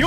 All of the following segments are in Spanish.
¿Qué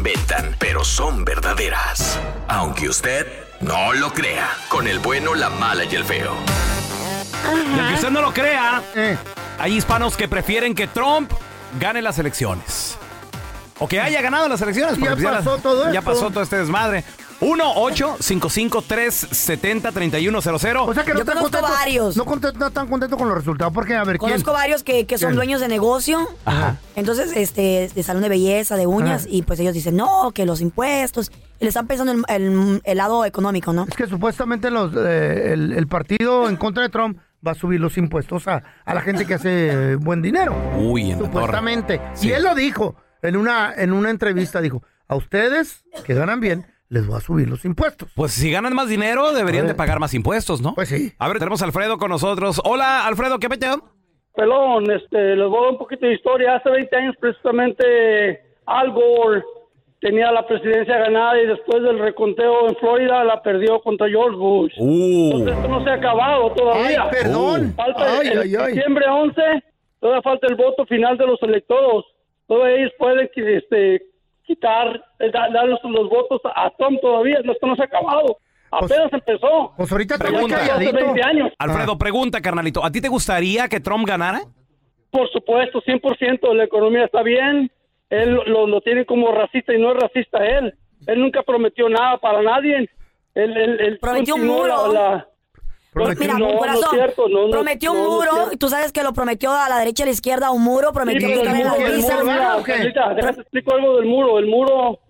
inventan, pero son verdaderas. Aunque usted no lo crea, con el bueno, la mala y el feo. Y aunque usted no lo crea, Eh, hay hispanos que prefieren que Trump gane las elecciones. O que haya ganado las elecciones. Ya pasó todo Ya pasó todo este desmadre. 1-855-370-3100. o sea que no Yo están conozco contentos- varios. No, content- no están contentos con los resultados porque, a ver, ¿quién? Conozco varios que, que son ¿Quién? dueños de negocio. Ajá. Entonces, este, de salón de belleza, de uñas, Ajá. y pues ellos dicen, no, que los impuestos. Y le están pensando el, el- el lado económico, ¿no? Es que supuestamente los, eh, el, el partido en contra de Trump va a subir los impuestos a, a la gente que hace eh, buen dinero. Uy, en la Supuestamente. Sí. Y él lo dijo en una, en una entrevista, dijo, a ustedes que ganan bien, les voy a subir los impuestos. Pues si ganan más dinero, deberían de pagar más impuestos, ¿no? Pues sí. A ver, tenemos a Alfredo con nosotros. Hola, Alfredo, ¿qué peteo? Pelón, este, les voy a dar un poquito de historia. Hace 20 años precisamente Al Gore tenía la presidencia ganada y después del reconteo en Florida la perdió contra George Bush. Uh. Entonces esto no se ha acabado todavía. Ay, perdón. Falta Ay, el, ay, ay. diciembre 11, todavía falta el voto final de los electores. Todavía ellos pueden que, este, quitar, eh, da- dar los, los votos a Trump todavía. No, Esto no se ha acabado. Pues- Apenas empezó. Pues ahorita Pregunta. Hace calladito. 20 años. Alfredo, pregunta, carnalito. ¿A ti te gustaría que Trump ganara? Por supuesto, 100% la economía está bien. Él lo, lo tiene como racista y no es racista él. Él nunca prometió nada para nadie. Él, él, él Prometió un continuó muro. la- la- Prometió Mira, no, un no corazón, cierto, no, no, prometió un no, no es muro, y tú sabes que lo prometió a la derecha y a la izquierda un muro, Sí, prometió el quitarle el visas. muro, mira, ¿o qué? Carlita, déjate explico algo del muro. El muro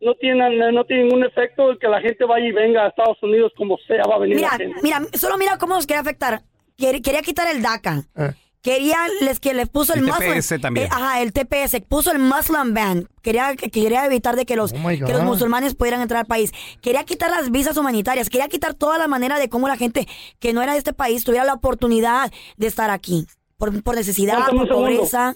no tiene, no tiene ningún efecto de que la gente vaya y venga a Estados Unidos como sea, va a venir Mira, la gente. mira, solo mira cómo nos quería afectar. Quer- Quería quitar el DACA. Eh. Quería les que les puso el, El Muslim- TPS también. eh, ajá, el TPS, puso el Muslim ban. Quería que- quería evitar de que los Oh que los musulmanes pudieran entrar al país. Quería quitar las visas humanitarias, quería quitar toda la manera de cómo la gente que no era de este país tuviera la oportunidad de estar aquí por, por necesidad, Aguántame por pobreza.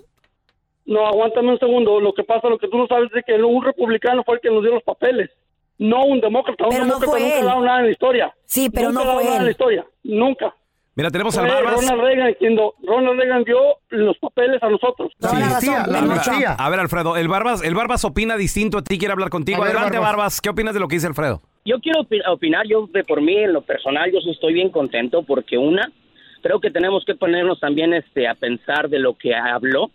No, aguántame un segundo. Lo que pasa, lo que tú no sabes es que un republicano fue el que nos dio los papeles. No un demócrata. Un Pero no demócrata fue nunca él. ha dado nada en la historia. Sí, pero Nunca no fue nada en él. la historia. Nunca. Mira, tenemos al Barbas. Ronald Reagan quien do- Ronald Reagan dio los papeles a nosotros. Sí, la la razón. A ver, Alfredo, el Barbas, el Barbas opina distinto a ti, quiere hablar contigo. Ver, Adelante, Barbas. Barbas. ¿Qué opinas de lo que dice Alfredo? Yo quiero opi- opinar, yo de por mí, en lo personal, yo sí estoy bien contento porque una, creo que tenemos que ponernos también este a pensar de lo que habló.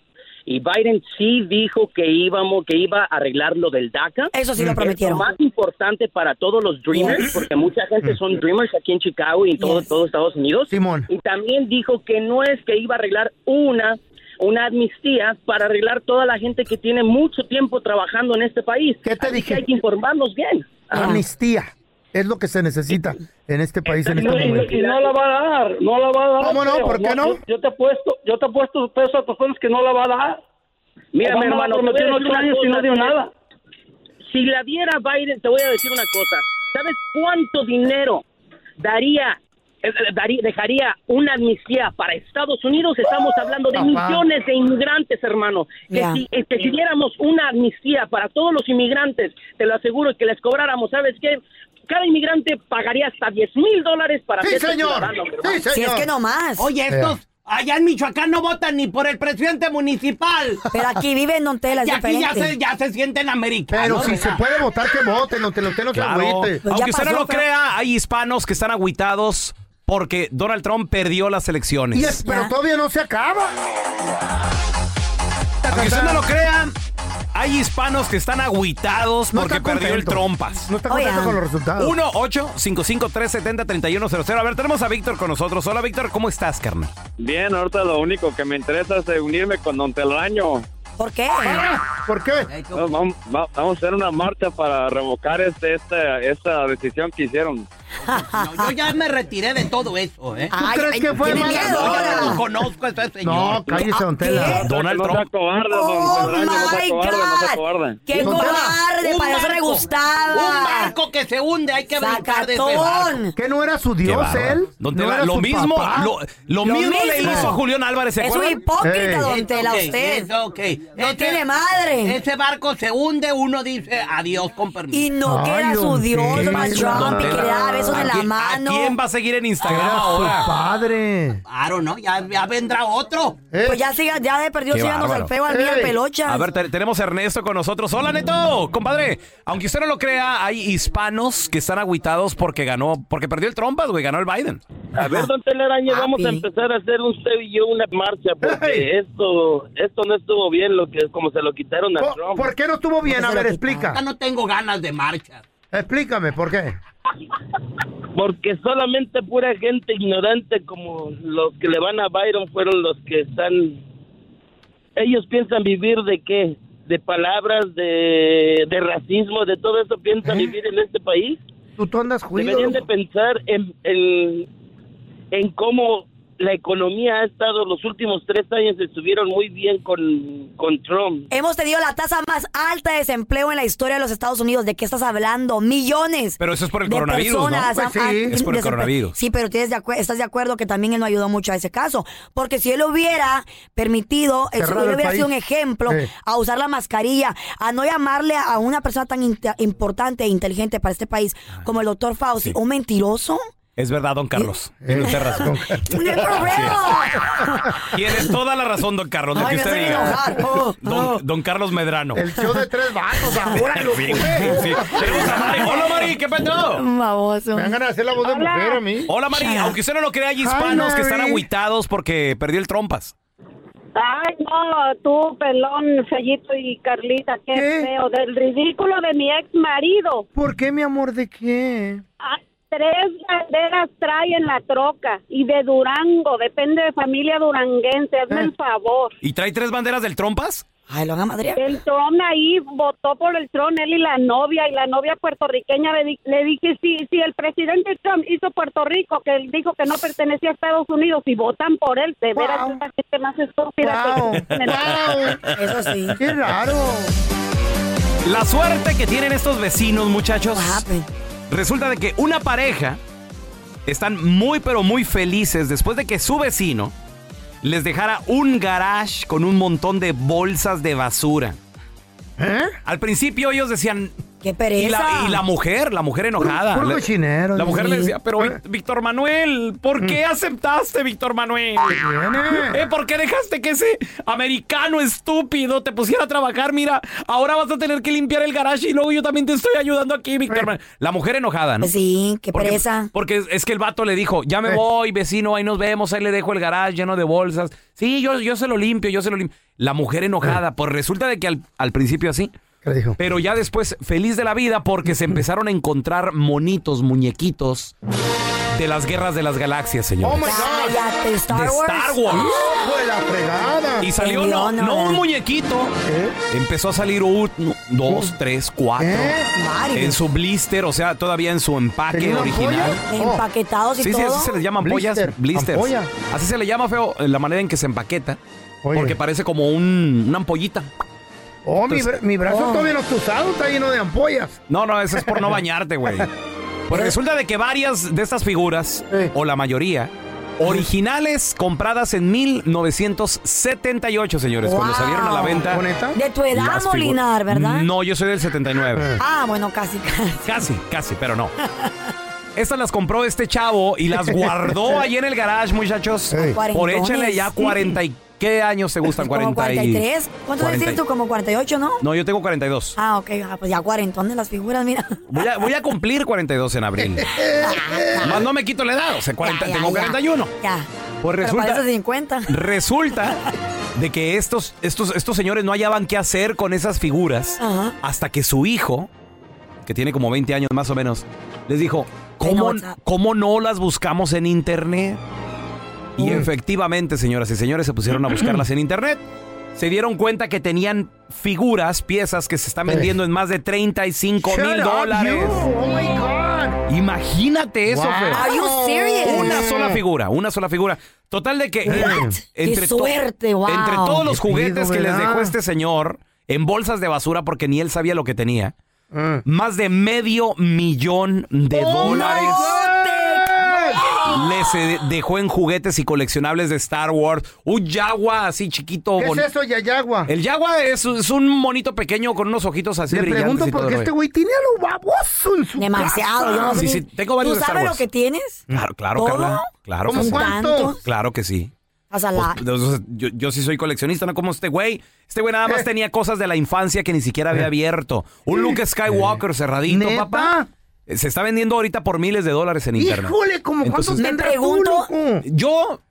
Y Biden sí dijo que íbamos, que iba a arreglar lo del DACA. Eso sí lo Es prometieron. lo más importante para todos los dreamers, Yes. porque mucha gente son dreamers aquí en Chicago y en todo, Yes. todo Estados Unidos. Simón. Y también dijo que no es que iba a arreglar una una amnistía para arreglar toda la gente que tiene mucho tiempo trabajando en este país. ¿Qué te Así dije? que hay que informarnos bien. Amnistía. Es lo que se necesita en este país en este no, y no- momento. y no la va a dar, no la va a dar. ¿Cómo no? ¿Por qué no? Yo, yo te apuesto, yo te apuesto peso a tus personas que no la va a dar. Mira, mi hermano, prometió ocho años y no dio nada. Si la diera Biden, te voy a decir una cosa. ¿Sabes cuánto dinero daría, eh, eh, daría- dejaría una amnistía para Estados Unidos? Estamos hablando de Papá. millones de inmigrantes, hermano. Que si eh, que si diéramos una amnistía para todos los inmigrantes, te lo aseguro que les cobráramos, ¿sabes qué? Cada inmigrante pagaría hasta 10 mil dólares para Sí, ser señor. ciudadano. Sí, señor. Si es que no más. Oye, estos allá en Michoacán no votan ni por el presidente municipal. Pero aquí vive en Don Tela, Y aquí ya se, ya se sienten americanos. Pero si se puede votar, que voten. No te lo usted no se Claro. agüite. Pues Aunque usted no lo pero- crea, hay hispanos que están agüitados porque Donald Trump perdió las elecciones. Y es- pero Ya. todavía no se acaba. Aunque usted no lo crea, hay hispanos que están agüitados No porque está perdió el contento. trompas. No está contento Oigan. con los resultados. 1-855-370-3100. A ver, tenemos a Víctor con nosotros. Hola, Víctor, ¿cómo estás, carnal? Bien, ahorita lo único que me interesa es unirme con Don Telaraño. ¿Por qué? ¿Por qué? No, Vamos, va- vamos a hacer una marcha para revocar este, esta, esta decisión que hicieron. No, yo ya me retiré de todo eso, ¿eh? Ay, crees ay, que fue miedo, No, no conozco a ese señor. No, cállese, don Tela. Donald no sea Trump. cobarde, Don Oh no sea my cobarde, no God. cobarde. ¡Qué Don Tela. dólares de Un payaso me barco. gustaba. Un barco que se hunde, hay que brincar de ese barco. ¿Que no era su Dios él? Don ¿No Tela, era lo su mismo, papá? lo, lo Lo mismo le hizo a Julián Álvarez, ¿se Es un hipócrita, don Tela, usted. eso. No tiene madre. Ese barco se hunde, uno dice adiós con permiso. Y no que era su don Dios. Donald Trump, Don y que besos ¿a en la quién- mano. ¿A quién va a seguir en Instagram Era su ahora? padre. Claro, ¿no? Ya, ya vendrá otro. ¿Eh? Pues ya siga, ya de perdió Qué síganos bárbaro. el feo al mío, el Ey. pelocha. A ver, te- tenemos a Ernesto con nosotros. Hola, Neto, compadre. Aunque usted no lo crea, hay hispanos que están agüitados porque ganó, porque perdió el trompas, güey, ganó el Biden. A ver, don Telaraño, vamos a empezar a hacer usted y yo una marcha porque esto esto no estuvo bien lo que como se lo quitaron a ¿Por, Trump. por qué no estuvo bien? A ver, explica. Ya no tengo ganas de marcha. Explícame, ¿por qué? Porque solamente pura gente ignorante como los que le van a Byron fueron los que están... Ellos piensan vivir de qué? De palabras, de, de racismo, de todo eso piensan ¿Eh? vivir en este país. Tú, tú andas juido. Deberían de pensar en, en, en cómo la economía ha estado los últimos tres años estuvieron muy bien con, con Trump. Hemos tenido la tasa más alta de desempleo en la historia de los Estados Unidos. ¿De qué estás hablando? Millones. Pero eso es por el de coronavirus, ¿no? Pues sí. Es por el desempre- coronavirus. Sí, pero tienes de estás de acuerdo que también él no ayudó mucho a ese caso. Porque si él hubiera permitido, él, Cerrado él el hubiera sido un ejemplo Sí. a usar la mascarilla, a no llamarle a una persona tan importante e inteligente para este país como el doctor Fauci, un mentiroso. Es verdad, don Carlos. Tiene usted razón. ¡No hay problema! Tienes toda la razón, don Carlos, lo Ay, que me usted diga. enojar. Oh. Don, don Carlos Medrano. El show de tres vatos ahora, loco. Sí, sí. Tenemos a Mari. Hola, Mari, ¿qué pasó? Baboso. Me van ganas de hacer la voz de mujer a mí. Hola, Mari. Aunque usted no lo crea, hay hispanos Hi, que están Mari. agüitados porque perdió el trompas. Ay, no, tú, pelón, Fellito y Carlita, qué, ¿Qué? feo. Del ridículo de mi ex marido. ¿Por qué, mi amor? ¿De qué? Ah, tres banderas trae en la troca y de Durango, depende de familia duranguense, hazme Eh. el favor. ¿Y trae tres banderas del trompas? Ay, lo van a madrear. El Tron ahí votó por el Tron, él y la novia, y la novia puertorriqueña le, di- le dije, si, si el presidente Trump hizo Puerto Rico, que él dijo que no pertenecía a Estados Unidos, y votan por él, de veras Wow. es la gente más estúpida Wow. que Wow. Eso sí. Qué raro. La suerte que tienen estos vecinos, muchachos. What happened? Resulta de que una pareja están muy pero muy felices después de que su vecino les dejara un garage con un montón de bolsas de basura. ¿Eh? Al principio ellos decían... Qué Y pereza. la, y la mujer, la mujer enojada. Puro Le- cochinero, La mujer sí. le decía, pero Víctor Manuel, ¿por qué aceptaste, Víctor Manuel? ¿Eh? ¿Por qué dejaste que ese americano estúpido te pusiera a trabajar? Mira, ahora vas a tener que limpiar el garage y luego yo también te estoy ayudando aquí, Víctor Eh. Manuel. La mujer enojada, ¿no? Sí, qué Porque, pereza. porque es que el vato le dijo, ya me Eh. voy, vecino, ahí nos vemos, ahí le dejo el garage lleno de bolsas. Sí, yo, yo se lo limpio, yo se lo limpio. La mujer enojada, pues resulta de que al, al principio así, ¿Qué le dijo? pero ya después feliz de la vida porque se empezaron a encontrar monitos, muñequitos de las guerras de las galaxias, Oh señor. my God. Cállate, Star de Wars. Star Wars. ¡Hijo de la fregada! Y salió no, no un muñequito. ¿Eh? Empezó a salir un, dos, tres, cuatro. ¿Eh? En su blister, o sea, todavía en su empaque ¿Tenía una original. Oh. Empaquetados y Sí, sí, todo. así se les llama ampollas, Blister, blisters. ampolla. Así se le llama feo eh, la manera en que se empaqueta. Oye. Porque parece como un, una ampollita. Oh, mi, bra- mi brazo Oh. todavía no está usado, está lleno de ampollas. No, no, eso es por no bañarte, güey. Pues resulta de que varias de estas figuras, Sí. o la mayoría, originales compradas en 1978, señores, cuando salieron a la venta. De tu edad, Molinar, ¿verdad? No, yo soy del 79. Ah, bueno, casi, casi. Casi, casi, pero no. Estas las compró este chavo y las guardó ahí en el garage, muchachos. Sí. Por échale ya 40 y... ¿Qué años te gustan? Como 40 y- 43. ¿Cuántos años 40 tienes tú? Como 48, ¿no? No, yo tengo 42. Ah, ok. Ah, pues ya cuarentones las figuras, mira. Voy a, voy a cumplir 42 en abril. Más no me quito la edad, o sea, 40, Ya, ya, tengo ya. 41. Ya. Pues Pero resulta, parece 50. resulta de que estos, estos, estos señores no hallaban qué hacer con esas figuras Ajá. hasta que su hijo, que tiene como 20 años más o menos, les dijo, ¿cómo, WhatsApp. cómo no las buscamos en internet? Y efectivamente, señoras y señores, se pusieron a buscarlas en internet. Se dieron cuenta que tenían figuras, piezas que se están vendiendo en más de 35 Shut mil dólares. Oh my God. Imagínate eso, Wow. Fer. Are you serious? Una sola figura, una sola figura. Total de que What? Qué to- suerte, wow. entre todos los Qué juguetes pido, que les ¿verdad? dejó este señor en bolsas de basura porque ni él sabía lo que tenía, Ah. Más de medio millón de Oh, dólares. Les eh, dejó en juguetes y coleccionables de Star Wars. Un Yagua así chiquito. ¿Qué es eso, Yayagua? El Yagua es, es un monito pequeño con unos ojitos así Le brillantes. pregunto porque el este güey tiene a lo baboso en su Demasiado. Yo no sé Sí, ni- sí, tengo varios ¿Tú de Star sabes lo Wars. que tienes? Claro, claro, ¿Todo? Carla. Claro que ¿Cómo sí. cuánto? Claro que sí. O sea, la- Pues, yo, yo sí soy coleccionista, no como este güey. Este güey nada más Eh. tenía cosas de la infancia que ni siquiera había abierto. Un Luke Skywalker cerradito, ¿Neta? papá. Se está vendiendo ahorita por miles de dólares en internet. Híjole, ¿cómo cuánto Entonces- Me tú, pregunto- loco? Yo,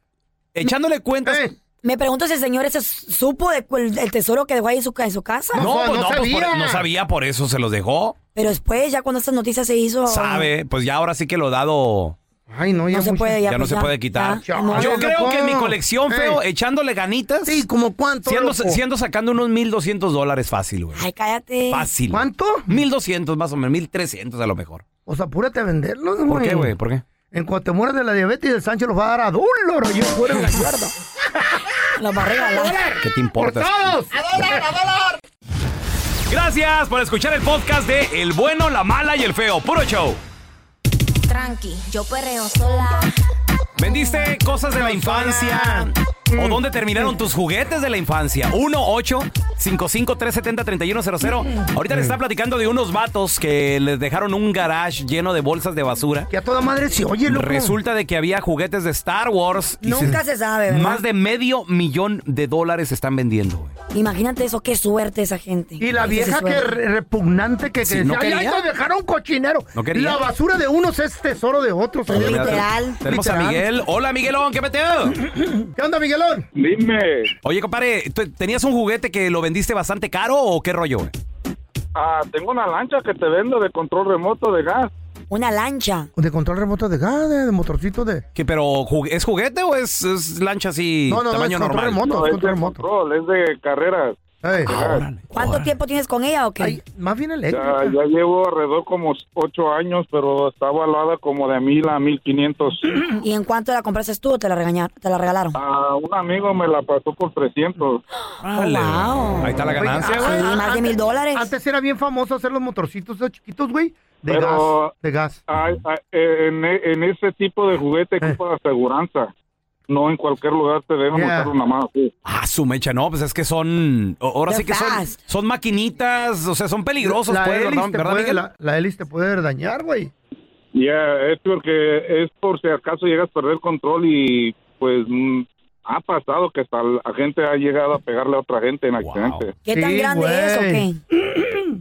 echándole cuentas. Eh, me pregunto si el señor ese supo de el tesoro que dejó ahí en su, ca- en su casa. No, No, pues no no, pues por- sabía. no sabía, por eso se los dejó. Pero después, ya cuando esta noticia se hizo... Sabe, pues ya ahora sí que lo dado Ay, no, ya No se puede, ya, ya, no pues se puede quitar. ya, Ya, no. Yo creo loco. que en mi colección, feo, Eh. echándole ganitas, Sí, ¿como cuánto, siendo, siendo sacando unos 1200 dólares fácil, güey. Ay, cállate. Fácil. ¿Cuánto? 1200 más o menos, 1300 a lo mejor. O sea, apúrate a venderlos, güey. ¿Por qué, güey? ¿Por qué? En cuanto te mueras de la diabetes, el Sánchez los va a dar a dólar. Yo fuera en la yarda. Los va a regalar. ¿Qué te ¡Por importa? todos! Gracias por escuchar el podcast de El Bueno, la Mala y el Feo. Puro show. Tranqui, yo perreo sola. ¿Vendiste cosas de la infancia? ¿O dónde terminaron tus juguetes de la infancia? 1 8 55 370 3100 Ahorita les está platicando de unos vatos que les dejaron un garage lleno de bolsas de basura. Que a toda madre se oye, loco. Resulta de que había juguetes de Star Wars. y Nunca se sabe, ¿verdad? Más de medio millón de dólares se están vendiendo. güey. Imagínate eso, qué suerte esa gente. Y la vieja que re- repugnante que, que Sí, decía, no "Ay, quería". ay, nos dejaron cochinero. No quería. La basura de unos es tesoro de otros. Oye, literal. Tenemos a Literal. Miguel. Hola, Miguelón, ¿qué meteo? ¿Qué onda, Miguelón? Dime, Oye, compadre, ¿tú- ¿tenías un juguete que lo vendiste bastante caro o qué rollo? ah, tengo una lancha que te vendo de control remoto de gas. Una lancha. De control remoto de gas, de, de motorcito de... ¿Qué, pero ¿es juguete o es, es lancha así, No, no, no, tamaño es control normal? remoto. No, es es control remoto. es de carreras. Órale, ¿Cuánto órale. tiempo tienes con ella o qué? Ay, más bien Ya, eléctrica. ya llevo alrededor como ocho años, pero está evaluada como de mil a mil quinientos. ¿Y en cuánto la compraste tú o te la, regañaron, te la regalaron? Ah, un amigo me la pasó por 300. Órale. wow. Ahí está la ganancia, güey. Sí, más de mil dólares. Antes era bien famoso hacer los motorcitos esos chiquitos, güey. De Pero- gas. De gas. Eh, en, en ese tipo de juguete ocupa aseguranza. No en cualquier lugar te dejan Yeah. usar una más así. Ah, su mecha, no, pues es que son, o- ahora They're sí que son, fast. son maquinitas, o sea, son peligrosos, la pues, hélice ¿verdad, te ¿verdad, puede, Miguel? la, la hélice te puede dañar, güey. Ya, es porque es por si acaso llegas a perder control y pues mm, ha pasado que hasta la gente ha llegado a pegarle a otra gente en Wow. accidente. ¿Qué tan Sí, grande es o güey. qué?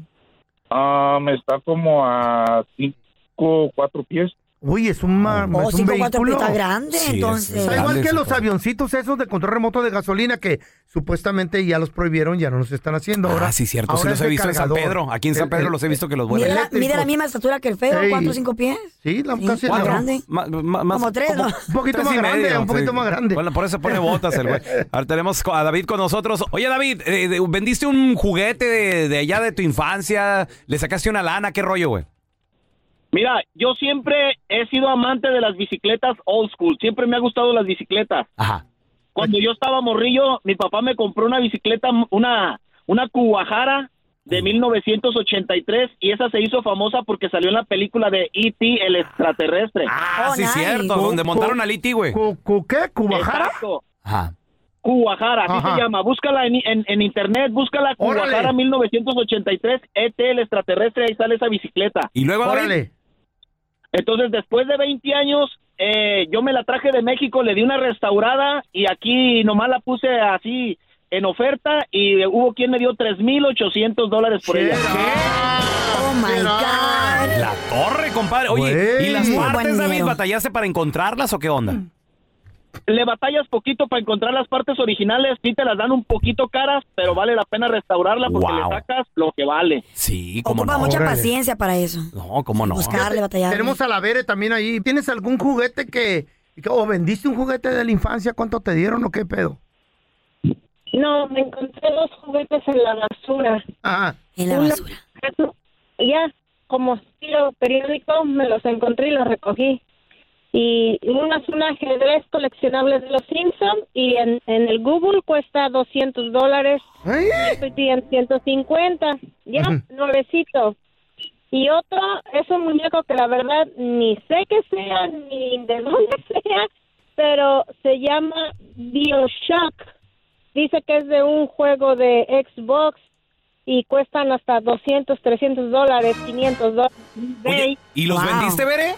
Ah, me está como a cinco, cuatro pies. Uy, es un, Oh, es un cinco cuatro vehículo. está grande, Sí, es- entonces. es Está igual Grande que los avioncitos esos de control remoto de gasolina que supuestamente ya los prohibieron, ya no los están haciendo ahora. Ah, sí, cierto, sí ahora los es he visto en San. Pedro. Aquí en San Pedro el- los he visto que los Mide vuelan. la, eléctricos. mide la misma estatura que el feo, cuatro o cinco pies. Sí, la, Sí, casi más grande. Ma- ma- más- Como tres, ¿no? Un poquito más grande, medio, un poquito sí. más grande. Bueno, por eso pone botas el güey. Ahora tenemos a David con nosotros. Oye, David, eh, de- ¿vendiste un juguete de, de allá de tu infancia? ¿Le sacaste una lana? ¿Qué rollo, güey? Mira, yo siempre he sido amante de las bicicletas old school. Siempre me ha gustado las bicicletas. Ajá. Cuando yo estaba morrillo, mi papá me compró una bicicleta, una, una Kuwahara de 1983 y esa se hizo famosa porque salió en la película de E.T. el extraterrestre. Ah, Oh, sí, nice. cierto. Cu- Donde montaron al Iti, güey. ¿Cu, cu qué? ¿Cubajara? Exacto. Ajá. Kuwahara, así Ajá. se llama. Búscala en, en, en internet, búscala Órale. Kuwahara 1983, E.T. el extraterrestre, ahí sale esa bicicleta. Y luego. Órale. Entonces, después de 20 años, eh, yo me la traje de México, le di una restaurada y aquí nomás la puse así en oferta y hubo quien me dio 3.800 dólares por ella. Oh my God. La torre, compadre. Oye. ¿y las partes, David, batallaste para encontrarlas o qué onda? Le batallas poquito para encontrar las partes originales, sí te las dan un poquito caras, pero vale la pena restaurarla porque Wow. le sacas lo que vale. Sí, cómo Ocupa no. mucha Órale. paciencia para eso. No, cómo no. Buscarle, batallar. Tenemos a la Vere también ahí. ¿Tienes algún juguete que... o vendiste un juguete de la infancia? ¿Cuánto te dieron o qué pedo? No, me encontré dos juguetes en la basura. Ajá. En la Una- basura. Ya, como estilo periódico, me los encontré y los recogí. Y uno es un ajedrez coleccionable de los Simpsons y en, en el Google cuesta 200 dólares. Estoy en 150. Ya, Ujú. nuevecito. Y otro es un muñeco que la verdad ni sé qué sea ni de dónde sea, pero se llama Bioshock. Dice que es de un juego de Xbox y cuestan hasta 200, 300 dólares, 500 dólares. Oye, ¿y los vendiste, Bere?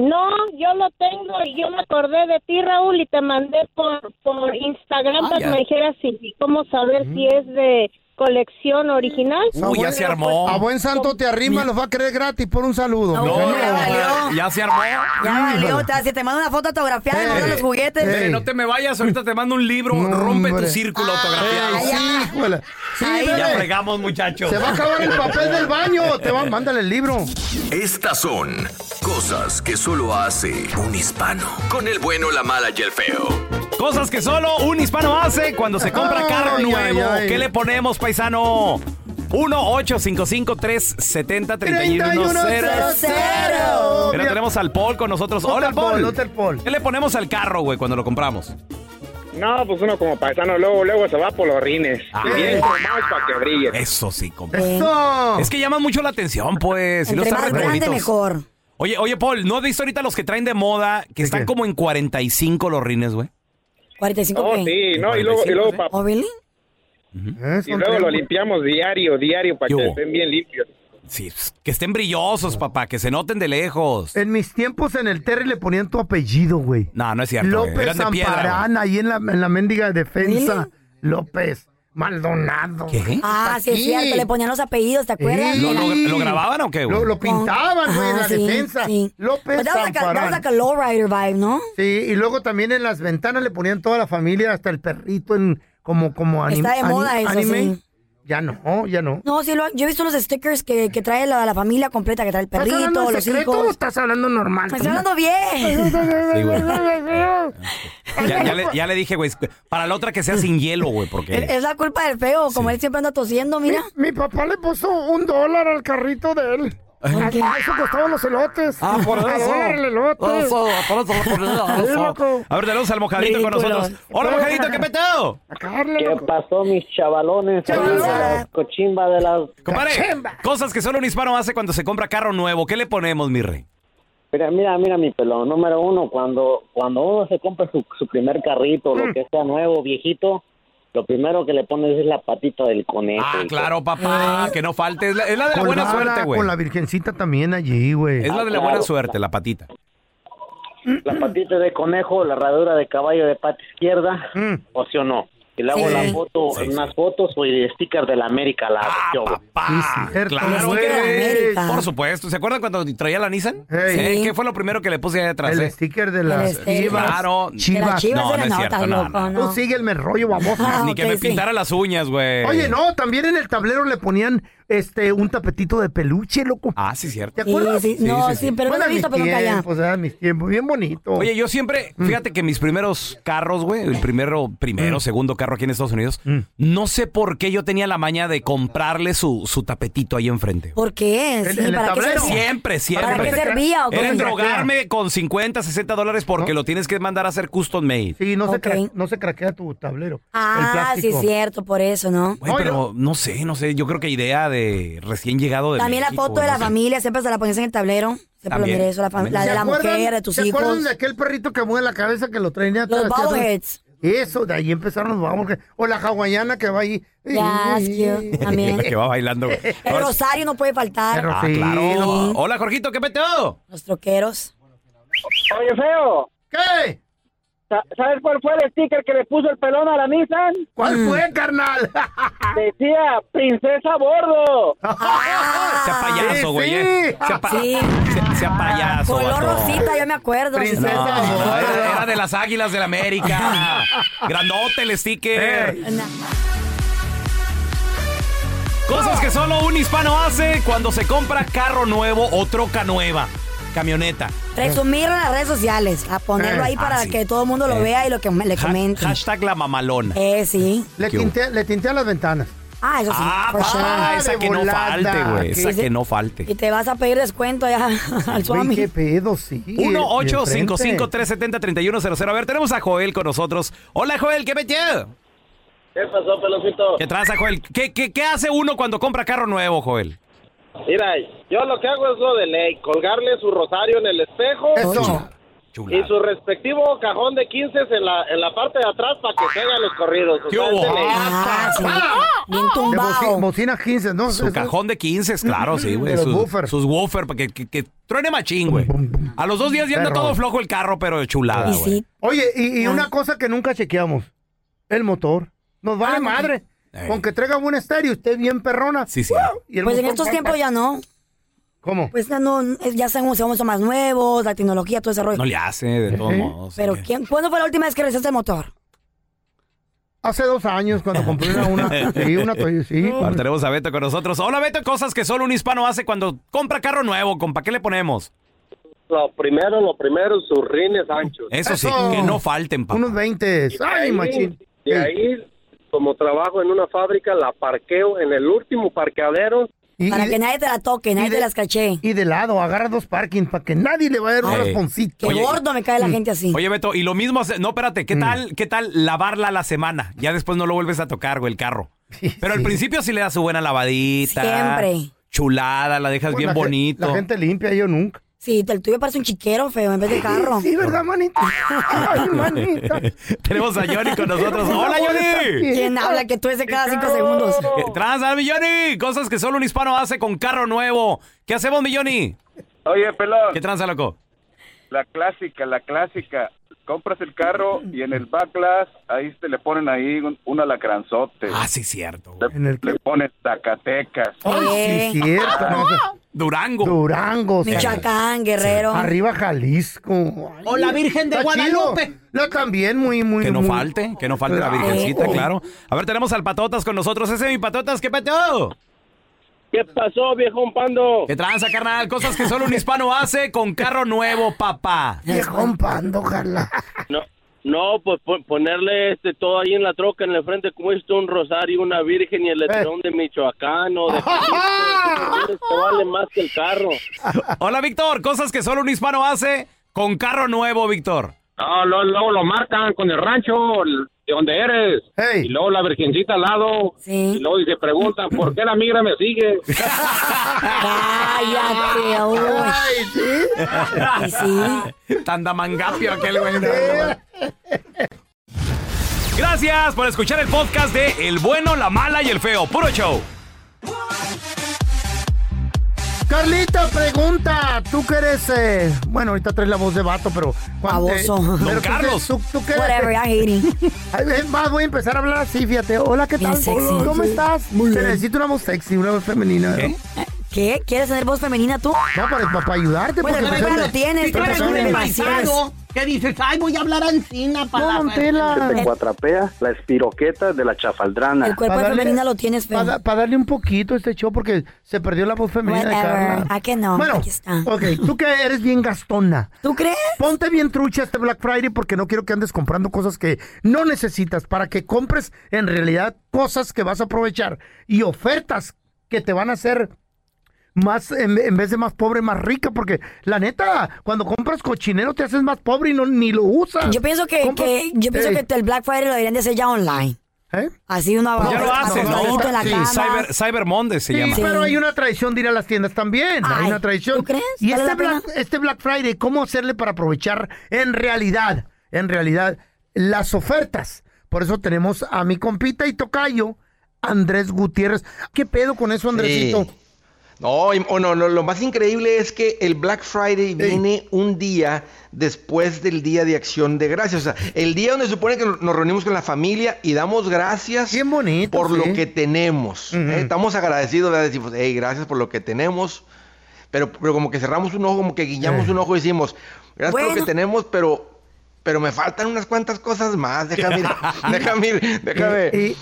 No, yo lo tengo y yo me acordé de ti, Raúl, y te mandé por, por Instagram Ah, para que me dijeras si, cómo saber si es de colección original. Uy, ya se armó. A buen santo te arrima, los va a querer gratis por un saludo. No, ya señor. valió. Ya se armó. Ya valió, te, si te mando una foto autografiada, me mandan los juguetes. Bere, no te me vayas, ahorita te mando un libro, rompe tu círculo autografiado. Ey, sí. Sí, Ya Bere. fregamos, muchachos. Se va a acabar el papel del baño. Te va, mándale el libro. Estas son cosas que solo hace un hispano. Con el bueno, la mala y el feo. Cosas que solo un hispano hace cuando se compra carro Ay, nuevo. ay, ay. ¿Qué le ponemos, paisano? 1-855-370-3100. Mira, tenemos al Paul con nosotros. Hola, el Paul, Paul. nota el Paul. ¿Qué le ponemos al carro, güey, cuando lo compramos? No, pues uno como paisano luego, luego se va por los rines. Ah. Y bien cromados para que brille. Eso sí, compa. Eso. Es que llama mucho la atención, pues. Si no Entre están más grande, mejor. Oye, oye, Paul, ¿no has visto ahorita los que traen de moda que están como en 45 los rines, güey? 45 Oh, qué? sí, no, y luego, y luego, pa- ¿Oh, really? y luego lo limpiamos diario, diario, para ¿Qué que hubo? estén bien limpios. Sí, pues, que estén brillosos, papá, que se noten de lejos. En mis tiempos en el Terry le ponían tu apellido, güey. No, no es cierto. López Eran de piedra. Zamparán, ahí en la, en la mendiga defensa. López Maldonado. ¿Qué? Ah, sí, es cierto. Le ponían los apellidos, ¿te acuerdas? Sí. ¿Lo, lo- lo grababan o qué, güey? Lo, lo pintaban, güey, en Ajá, la sí, defensa. sí. López But that was like a- Zamparán. like a lowrider vibe, ¿no? Sí, y luego también en las ventanas le ponían toda la familia, hasta el perrito en como como anim- Está de moda ani- eso, anime. sí. Ya no, ya no. No, sí, lo- yo he visto los stickers que, que trae la, la familia completa, que trae el ¿Estás hablando perrito, en los secreto o hijos. estás hablando normal? Me estoy hablando bien. Sí, güey. Ya, ya le, ya le dije, güey, para la otra que sea sin hielo, güey, porque... es la culpa del feo, como él siempre anda tosiendo, mira. Mi papá le puso un dólar al carrito de él. Ah, eso costaban los elotes. Ah, por A eso. dólar el elote. Eso, por eso Sí, eso. loco. A ver, tenemos al mojadito con Ridículo. nosotros. Hola, mojadito, ¿qué peteo? A ¿Qué pasó, mis chavalones? Chavalones. Cochimba de las... Compadre, cosas que solo un hispano hace cuando se compra carro nuevo. ¿Qué le ponemos, mi rey? Mira, mira, mira mi pelón. Número uno, cuando, cuando uno se compra su, su primer carrito, Mm. lo que sea nuevo, viejito, lo primero que le pones es la patita del conejo. Ah, hijo. claro, papá, que no falte. Es la, es la de la buena Colgada suerte, güey. Con la virgencita también allí, güey. Es la de la Ah, buena suerte, la patita. La patita de conejo, la herradura de caballo de pata izquierda, Mm. o sí o no. Y luego Sí. la foto, Sí, sí. unas fotos o el sticker de la América, la Ah, yo, papá. Claro, güey. güey. América. Por supuesto. ¿Se acuerdan cuando traía la Nissan? Hey. ¿Qué fue lo primero que le puse ahí atrás? El eh? sticker de las chivas. Claro. Chivas. chivas No, no la es cierto, no, loco, no. no. Tú sígueme el rollo, babosa. Ah, Ni que ok, me sí. pintara las uñas, güey. Oye, no, también en el tablero le ponían este un tapetito de peluche, loco. Ah, sí, cierto. ¿Te acuerdas? sí, Sí, no, sí, sí, sí. pero no lo he visto, pero nunca allá. tiempos, ah, mis tiempos, bien bonito. Oye, yo siempre, Mm. fíjate que mis primeros carros, güey, el primero, primero, segundo carro aquí en Estados Unidos, Mm. no sé por qué yo tenía la maña de comprarle su, su tapetito ahí enfrente. ¿Por qué? ¿En- Sí, el ¿Para qué tablero? servía? Siempre, siempre. ¿Para qué servía o qué? Era se drogarme con 50, 60 dólares porque lo tienes que mandar a hacer custom made. Sí, no, se Ok. cra- no se craquea tu tablero. el Ah, sí, es cierto, por eso, ¿no? Güey, pero no sé, no sé. Yo creo que idea de recién llegado de También la foto de no la sé. familia, siempre se la ponías en el tablero. Siempre También, lo miré eso, la, fam- también. la de ¿Se la acuerdan- mujer, de tus ¿Se hijos. acuerdan de aquel perrito que mueve la cabeza que lo traía Los bobbleheads. Eso, de ahí empezaron los bobbleheads. O la hawaiana que va ahí. Ya, es cute, también. que va bailando. güey. El rosario no puede faltar. Ah, claro. Hola, Jorgito, ¿qué peteo? Los troqueros. Oye, feo. ¿Qué? Sa- ¿Sabes cuál fue el sticker que le puso el pelón a la Nissan? ¿Cuál Mm. fue, carnal? Decía, princesa a bordo. Sea payaso, güey. sí. eh. Sea, pa- Sí. sea- sea payaso. Color vato. rosita, yo me acuerdo. No, era, era de las águilas de la América. Grandote el sticker. Cosas que solo un hispano hace cuando se compra carro nuevo o troca nueva. Camioneta. Presumirlo en las redes sociales, a ponerlo Eh, ahí para ah, sí. que todo el mundo lo Eh. vea y lo que me- le comenten. hashtag la mamalona. Eh, sí. Le tintea, le tintea las ventanas. Ah, eso sí. Ah, for sure. esa que no volada. falte, güey. Esa Sí, sí. que no falte. Y te vas a pedir descuento allá al Swami. qué pedo, sí. 1-855-370-3100. A ver, tenemos a Joel con nosotros. Hola, Joel, ¿qué metió? ¿Qué pasó, peloncito? ¿Qué traza, Joel? ¿Qué, qué, qué hace uno cuando compra carro nuevo, Joel? Mira, yo lo que hago es lo de ley, colgarle su rosario en el espejo y su respectivo cajón de 15 en la, en la parte de atrás para que se hagan los corridos. Es de ley. Ah, sí. Bien tumbado. boci- bocina 15, ¿no? Su cajón de 15, claro, sí, güey. Sus woofer. Sus woofer, para que, que, que truene machín, güey. A los dos días ya anda todo flojo el carro, pero chulada, güey. Oye, y, y Ah. una cosa que nunca chequeamos, el motor. Nos vale Ah, madre. Con que traiga buen estéreo, usted bien perrona. Sí, sí. Y el Pues en estos tiempos ya no. ¿Cómo? Pues ya no, ya son son más nuevos, la tecnología, todo ese rollo. No le hace, de todos modos. Pero ¿quién, ¿cuándo fue la última vez que revisaste el motor? Hace dos años cuando compré una, una, sí, una sí. Ahora tenemos a Beto con nosotros. Hola, Beto, cosas que solo un hispano hace cuando compra carro nuevo, compa. ¿Qué le ponemos? Lo primero, lo primero, sus rines anchos. Eso sí, que no falten, papá. Unos 20. Ay, machín. De ahí, como trabajo en una fábrica, la parqueo en el último parqueadero. Para que nadie te la toque, nadie te las caché. Y de lado, agarra dos parkings para que nadie le vaya a dar un Ey. rasponcito. Qué gordo me cae la gente así. Oye, Beto, y lo mismo, no, espérate, Mm. ¿qué tal, qué tal lavarla a la semana? Ya después no lo vuelves a tocar, güey, el carro. Pero al principio sí le das su buena lavadita. Siempre. Chulada, la dejas Pues bien la bonito. La gente limpia, yo nunca. Sí, el tuyo parece un chiquero feo en vez de carro. Sí, ¿verdad, manita? Ay, manita. Tenemos a Johnny con nosotros. ¡Hola, Johnny! ¿Quién habla que tú ese cada cinco segundos? ¿Qué tranza, mi Johnny? Cosas que solo un hispano hace con carro nuevo. ¿Qué hacemos, mi Johnny? Oye, pelón. ¿Qué tranza, loco? La clásica, la clásica. Compras el carro y en el backlash ahí te le ponen ahí un, un alacranzote. Ah, sí, cierto. Le, le ponen Zacatecas. Ay, sí, cierto. no sé. Durango. Durango. sí. Michoacán, Guerrero. Arriba Jalisco. Ay, O la Virgen de Guadalupe. chido. No, también muy, muy. Que no muy- falte, que no falte la virgencita, claro. A ver, tenemos al Patotas con nosotros. Ese es mi Patotas, ¿qué peteo? ¿Qué pasó, viejo pando? ¿Qué tranza, carnal? Cosas que solo un hispano hace con carro nuevo, papá. Viejón pando, ojalá. No, no, pues pon- ponerle este todo ahí en la troca, en el frente, como esto, un rosario, una virgen y el letrón de Michoacán o de Jalisco, te vale más que el carro. Hola, Víctor. Cosas que solo un hispano hace con carro nuevo, Víctor. No, luego, luego lo marcan con el rancho de donde eres. Y luego la virgencita al lado. Y luego y se preguntan, ¿por qué la migra me sigue? Cállate, uy. Y sí. Tandamangapio aquel güey. Gracias por escuchar el podcast de El Bueno, la Mala y el Feo. Puro show. Carlita pregunta, tú que eres, eh, bueno, ahorita traes la voz de vato, pero... cuando- Baboso. eh, Don pero tú que- Carlos. Tú, tú que Whatever, I hate him. Ay, es más, voy a empezar a hablar así, fíjate. Hola, ¿qué tal? sexy. ¿Cómo estás? Muy Se bien. necesita una voz sexy, una voz femenina. ¿Qué? ¿Qué? ¿Quieres tener voz femenina tú? No, para, para, ayudarte. Bueno, porque pues, es- lo tienes, tú eres un animaciones. Que dices, ay, voy a hablar encina para No, la- Montela. Te cuatrapea la espiroqueta de la chafaldrana. El cuerpo Pa' darle- femenina lo tienes feo. Para, darle un poquito a este show porque se perdió la voz femenina de Whatever. Carla. ¿A que no? Bueno, Aquí está. ok, tú que eres bien gastona. ¿Tú crees? Ponte bien trucha este Black Friday porque no quiero que andes comprando cosas que no necesitas para que compres en realidad cosas que vas a aprovechar y ofertas que te van a hacer más, en, en vez de más pobre, más rica, porque la neta, cuando compras cochinero te haces más pobre y no, ni lo usas. Yo pienso que, yo pienso que el Black Friday lo deberían de hacer ya online. ¿Eh? Así una Pues ya lo haces, ¿no? la Sí. Cyber, Cyber Monday se Sí, llama. pero hay una tradición de ir a las tiendas también. hay Ay, una tradición. ¿tú crees? Y ¿Vale este? Black, este Black Friday, ¿cómo hacerle para aprovechar en realidad, en realidad, las ofertas? Por eso tenemos a mi compita y tocayo, Andrés Gutiérrez. ¿Qué pedo con eso, Andresito? Sí. No, y- o no, no, lo más increíble es que el Black Friday viene un día después del Día de Acción de Gracias. O sea, el día donde se supone que nos reunimos con la familia y damos gracias por sí. lo que tenemos. ¿eh? Estamos agradecidos, ¿verdad? decimos, hey, gracias por lo que tenemos. Pero, pero como que cerramos un ojo, como que guiñamos un ojo y decimos, gracias por lo que tenemos, pero, pero me faltan unas cuantas cosas más. Déjame ir, déjame ir, déjame. Y, y-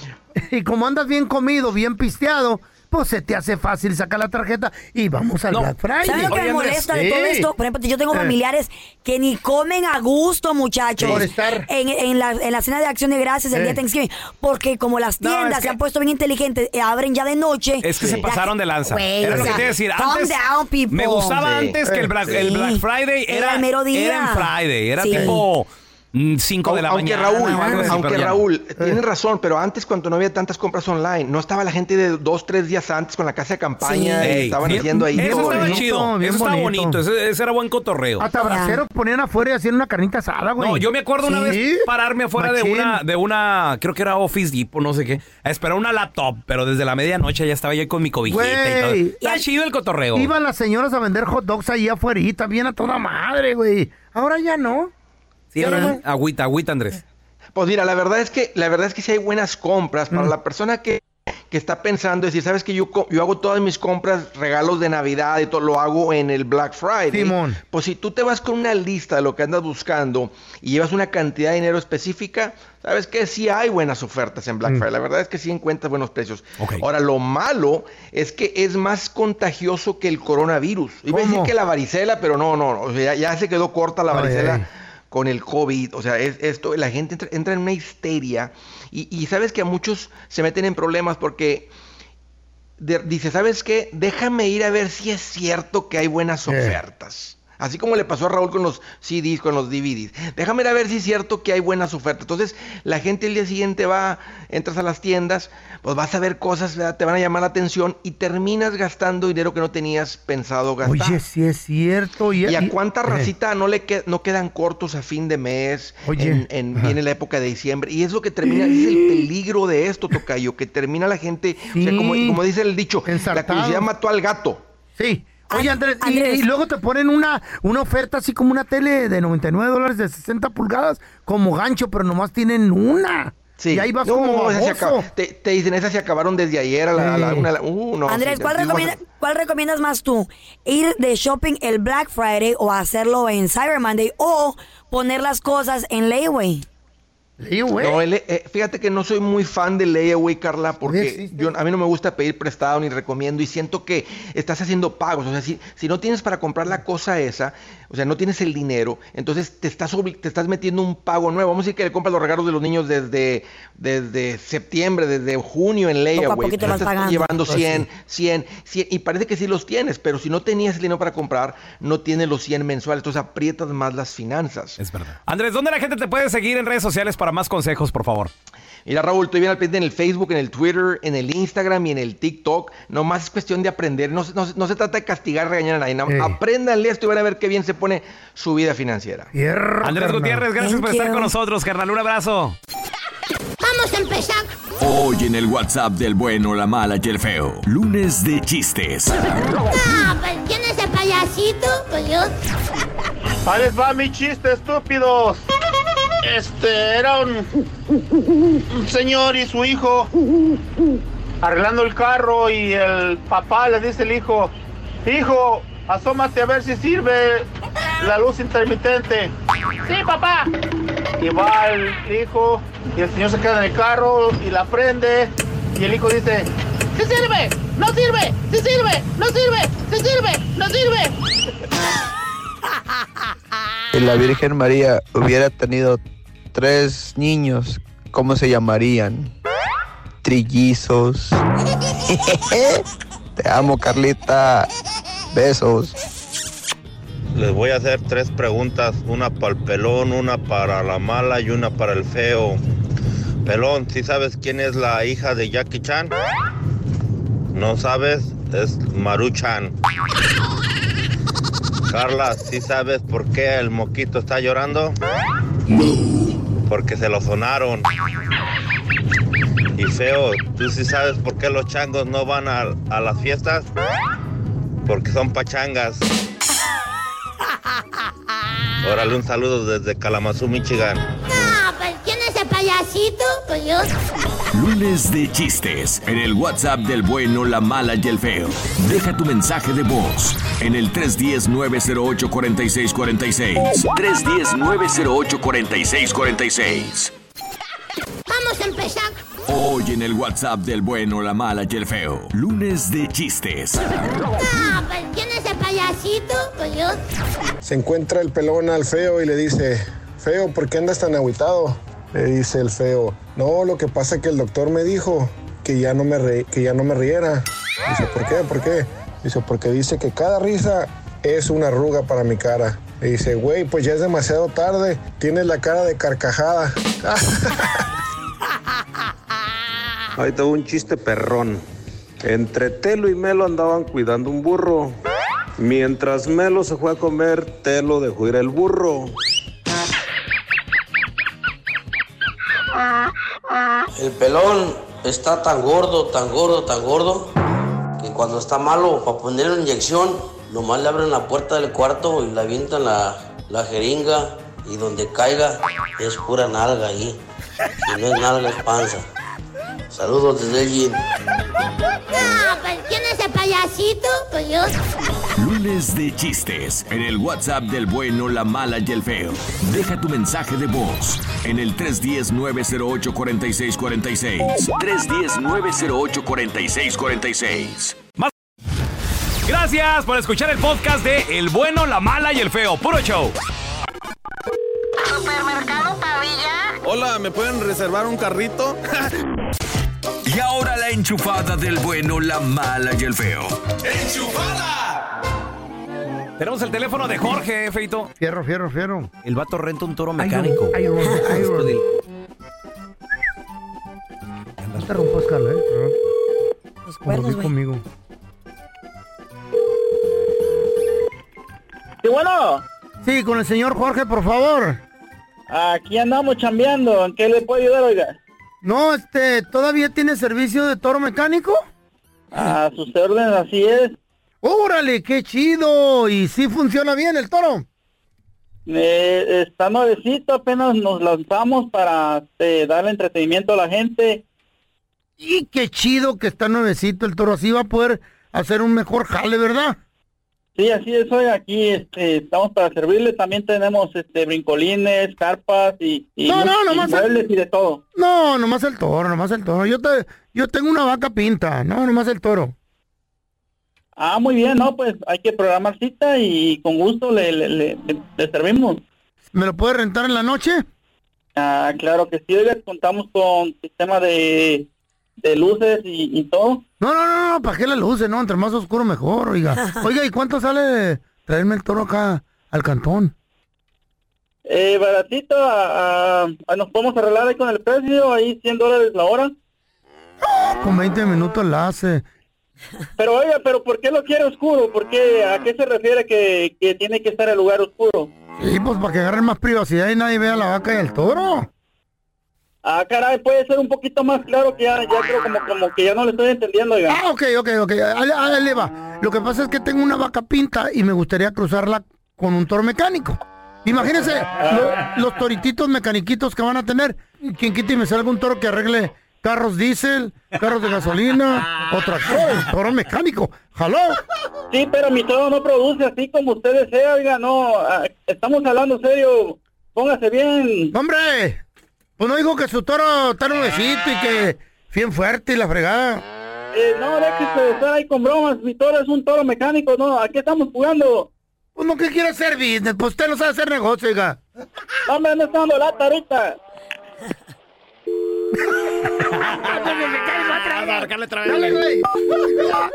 y como andas bien comido, bien pisteado, pues se te hace fácil sacar la tarjeta y vamos al Black Friday. ¿Sabes lo que me molesta de todo Sí. esto? Por ejemplo, yo tengo Eh. familiares que ni comen a gusto, muchachos. Por estar- En, en la, en la cena de acción de gracias el Eh. día de Thanksgiving. Porque como las No, tiendas se que- han puesto bien inteligentes, eh, abren ya de noche. Es que se La- pasaron de lanza. Güey, Era o lo que sea, te iba a decir. calm Antes, down, people. me gustaba Sí. antes que el Black, el Sí. Black Friday era, Era el mero día. era en Friday. Era Sí. tipo 5 de la aunque mañana. Raúl, así, aunque no. Raúl, tienes razón, pero antes cuando no había tantas compras online, no estaba la gente de dos, tres días antes con la casa de campaña y Ey, estaban bien- haciendo ahí. Eso todo. estaba bonito, chido. bien Eso estaba bonito. bonito. Ese, ese era buen cotorreo. Hasta braceros ponían afuera y hacían una carnita asada, güey. No, yo me acuerdo una Sí. vez pararme afuera de una, de una, creo que era Office Depot, no sé qué, a esperar una laptop, pero desde la medianoche ya estaba yo con mi cobijita y todo. Está chido el cotorreo. Iban las señoras a vender hot dogs ahí afuera, bien a toda madre, güey. Ahora ya no. Sí, ahora, agüita, agüita, Andrés. Pues mira, la verdad es que la verdad es que sí hay buenas compras para la persona que, que está pensando decir, sabes que yo yo hago todas mis compras, regalos de Navidad y todo lo hago en el Black Friday. Simón. Pues si tú te vas con una lista de lo que andas buscando y llevas una cantidad de dinero específica, sabes que sí hay buenas ofertas en Black Friday. La verdad es que sí encuentras buenos precios. Ahora lo malo es que es más contagioso que el coronavirus. Iba a decir que la varicela, pero no, no, no, o sea, ya, ya se quedó corta la Ay, varicela ay. Con el COVID. O sea, es esto, la gente entra, entra en una histeria y, y sabes que a muchos se meten en problemas porque de- dice, ¿sabes qué? Déjame ir a ver si es cierto que hay buenas ofertas. Así como le pasó a Raúl con los CDs, con los DVDs. Déjame ir a ver si es cierto que hay buenas ofertas. Entonces, la gente el día siguiente va, entras a las tiendas, pues vas a ver cosas, ¿verdad? te van a llamar la atención y terminas gastando dinero que no tenías pensado gastar. Oye, sí es cierto. Y, ¿Y a cuánta eh, racita no le que- no quedan cortos a fin de mes? Oye, en, viene la época de diciembre. Y es lo que termina, es el peligro de esto, Tocayo, que termina la gente, o sea, como, dice el dicho, la curiosidad mató al gato. Sí. Oye, Andrés, y- Y, luego te ponen una, una oferta así como una tele de 99 dólares de 60 pulgadas como gancho, pero nomás tienen una. Sí. Y ahí vas No, como esas se acaba- te, te dicen, esas se acabaron desde ayer a la, a la Sí. una. a la- uh, no, Andrés, sí, ¿cuál, recomienda- cuál recomiendas más tú? ¿Ir de shopping el Black Friday o hacerlo en Cyber Monday o poner las cosas en layaway? No, el- eh, fíjate que no soy muy fan del layaway, Carla, porque yo, a mí no me gusta pedir prestado ni recomiendo y siento que estás haciendo pagos. O sea, si, si no tienes para comprar la cosa esa, o sea, no tienes el dinero, entonces te estás, te estás metiendo un pago nuevo. Vamos a decir que le compras los regalos de los niños desde, desde septiembre, desde junio en layaway. poquito Entonces vas estás pagando. llevando Pues 100, sí. 100, 100, y parece que sí los tienes, pero si no tenías el dinero para comprar, no tienes los 100 mensuales, entonces aprietas más las finanzas. Es verdad. Andrés, ¿dónde la gente te puede seguir en redes sociales para más consejos, por favor? Mira, Raúl, estoy bien al pendiente en el Facebook, en el Twitter, en el Instagram y en el TikTok. Nomás es cuestión de aprender. No, se- no se- no se trata de castigar, regañar a nadie. No. Apréndanle esto y van a ver qué bien se pone su vida financiera. Andrés Gutiérrez, gracias por estar con nosotros, carnal. Un abrazo. Vamos a empezar. Hoy en el WhatsApp del bueno, la mala y el feo. Lunes de chistes. Ah, pues ¿quién es el payasito? Pues yo. Ahí les va mi chiste, estúpidos. Este, era un, un señor y su hijo arreglando el carro y el papá le dice al hijo, hijo, asómate a ver si sirve la luz intermitente. Sí, papá. Y va el hijo y el señor se queda en el carro y la prende y el hijo dice, ¡Sí sirve! ¡No sirve! ¡Sí sirve! Si la Virgen María hubiera tenido tres niños, ¿cómo se llamarían? Trillizos. Te amo, Carlita. Besos. Les voy a hacer tres preguntas, una para el pelón, una para la mala y una para el feo. Pelón, ¿sí sabes quién es la hija de Jackie Chan? ¿No sabes? Es Maruchan. Carla, ¿sí sabes por qué el moquito está llorando? Porque se lo sonaron. Y feo, ¿tú sí sabes por qué los changos no van a, a las fiestas? Porque son pachangas. Órale, un saludo desde Kalamazoo, Michigan. Ah, pues ¿quién es el payasito? Pues yo. Lunes de chistes en el WhatsApp del bueno, la mala y el feo. Deja tu mensaje de voz en el 310-908-4646. 310-908-4646. Vamos a empezar. Hoy en el WhatsApp del bueno, la mala y el feo. Lunes de chistes. Ah, pues ¿quién es el payasito? Pues yo. Se encuentra el pelón al feo y le dice, feo, ¿por qué andas tan agüitado? Le dice el feo, no, lo que pasa es que el doctor me dijo que ya no me, que ya no me riera. Dice, ¿por qué? ¿Por qué? Dice, porque dice que cada risa es una arruga para mi cara. Le dice, güey, pues ya es demasiado tarde. Tienes la cara de carcajada. Ahí te un chiste perrón. Entre Telo y Melo andaban cuidando un burro. Mientras Melo se fue a comer, Telo dejó ir el burro. El pelón está tan gordo, tan gordo, tan gordo, que cuando está malo, para ponerle una inyección, nomás le abren la puerta del cuarto y le avientan la, la jeringa y donde caiga es pura nalga ahí. Si no es nalga, es panza. Saludos desde el gym. No, pues ¿quién es el payasito? Pues yo. Lunes de chistes en el WhatsApp del bueno, la mala y el feo. Deja tu mensaje de voz en el 310-908-4646. 310-908-4646. Más- Gracias por escuchar el podcast de El bueno, la mala y el feo. Puro show. Supermercado Pavilla. Hola, ¿me pueden reservar un carrito? Y ahora la enchufada del bueno, la mala y el feo. Tenemos el teléfono de Jorge, Feito. Fierro, fierro, fierro. El vato renta un toro mecánico. Ay, ay, del- No te rompas, Carla, ¿eh? Los cuernos, güey. conmigo. Sí, bueno. Sí, con el señor Jorge, por favor. Aquí andamos chambeando. ¿En qué le puedo ayudar, oiga? No, este, ¿todavía tiene servicio de toro mecánico? A sus órdenes, así es. ¡Órale, qué chido! ¿Y sí funciona bien el toro? Eh, está nuevecito, apenas nos lanzamos para eh, darle entretenimiento a la gente. Y qué chido que está nuevecito el toro. Así va a poder hacer un mejor jale, ¿verdad? Sí, así es, oiga, aquí este, estamos para servirle. También tenemos este brincolines, carpas y, y, No, no, y nomás el- y de todo. No, nomás el toro, nomás el toro. Yo te, yo tengo una vaca pinta, no, nomás el toro. Ah, muy bien, no, pues hay que programar cita y con gusto le, le, le- le servimos. ¿Me lo puede rentar en la noche? Ah, claro que sí, oiga, contamos con sistema de, de luces y, y todo. No, no, no, no, ¿para qué las luces? No, entre más oscuro mejor, oiga. Oiga, ¿y cuánto sale traerme el toro acá al cantón? Eh, baratito, a- a- a- nos podemos arreglar ahí con el precio, ahí 100 dólares la hora. Con 20 minutos la hace. Pero oiga, pero ¿por qué lo quiere oscuro? ¿Por qué, ¿A qué se refiere que, que tiene que estar el lugar oscuro? Sí, pues para que agarren más privacidad y nadie vea la vaca y el toro. Ah, caray, puede ser un poquito más claro que ya, ya creo como, como que ya no le estoy entendiendo, oiga. Ah, ok, ok, ok. Va. Lo que pasa es que tengo una vaca pinta y me gustaría cruzarla con un toro mecánico. Imagínense lo- los torititos mecaniquitos que van a tener. Quien quita y me salga un toro que arregle carros diésel, carros de gasolina, o tractor, toro mecánico. ¿Jaló? Sí, pero mi toro no produce así como usted desea, oiga, no, ah, estamos hablando serio, póngase bien. ¡Hombre! Pues no dijo que su toro está nuevecito y que bien fuerte y la fregada. Eh, no, déjese de estar ahí con bromas, mi toro es un toro mecánico, no, aquí estamos jugando. Pues no, ¿qué quiere hacer business? Pues usted no sabe hacer negocio, oiga. No, hombre, no está dando lata ahorita. Dale, güey.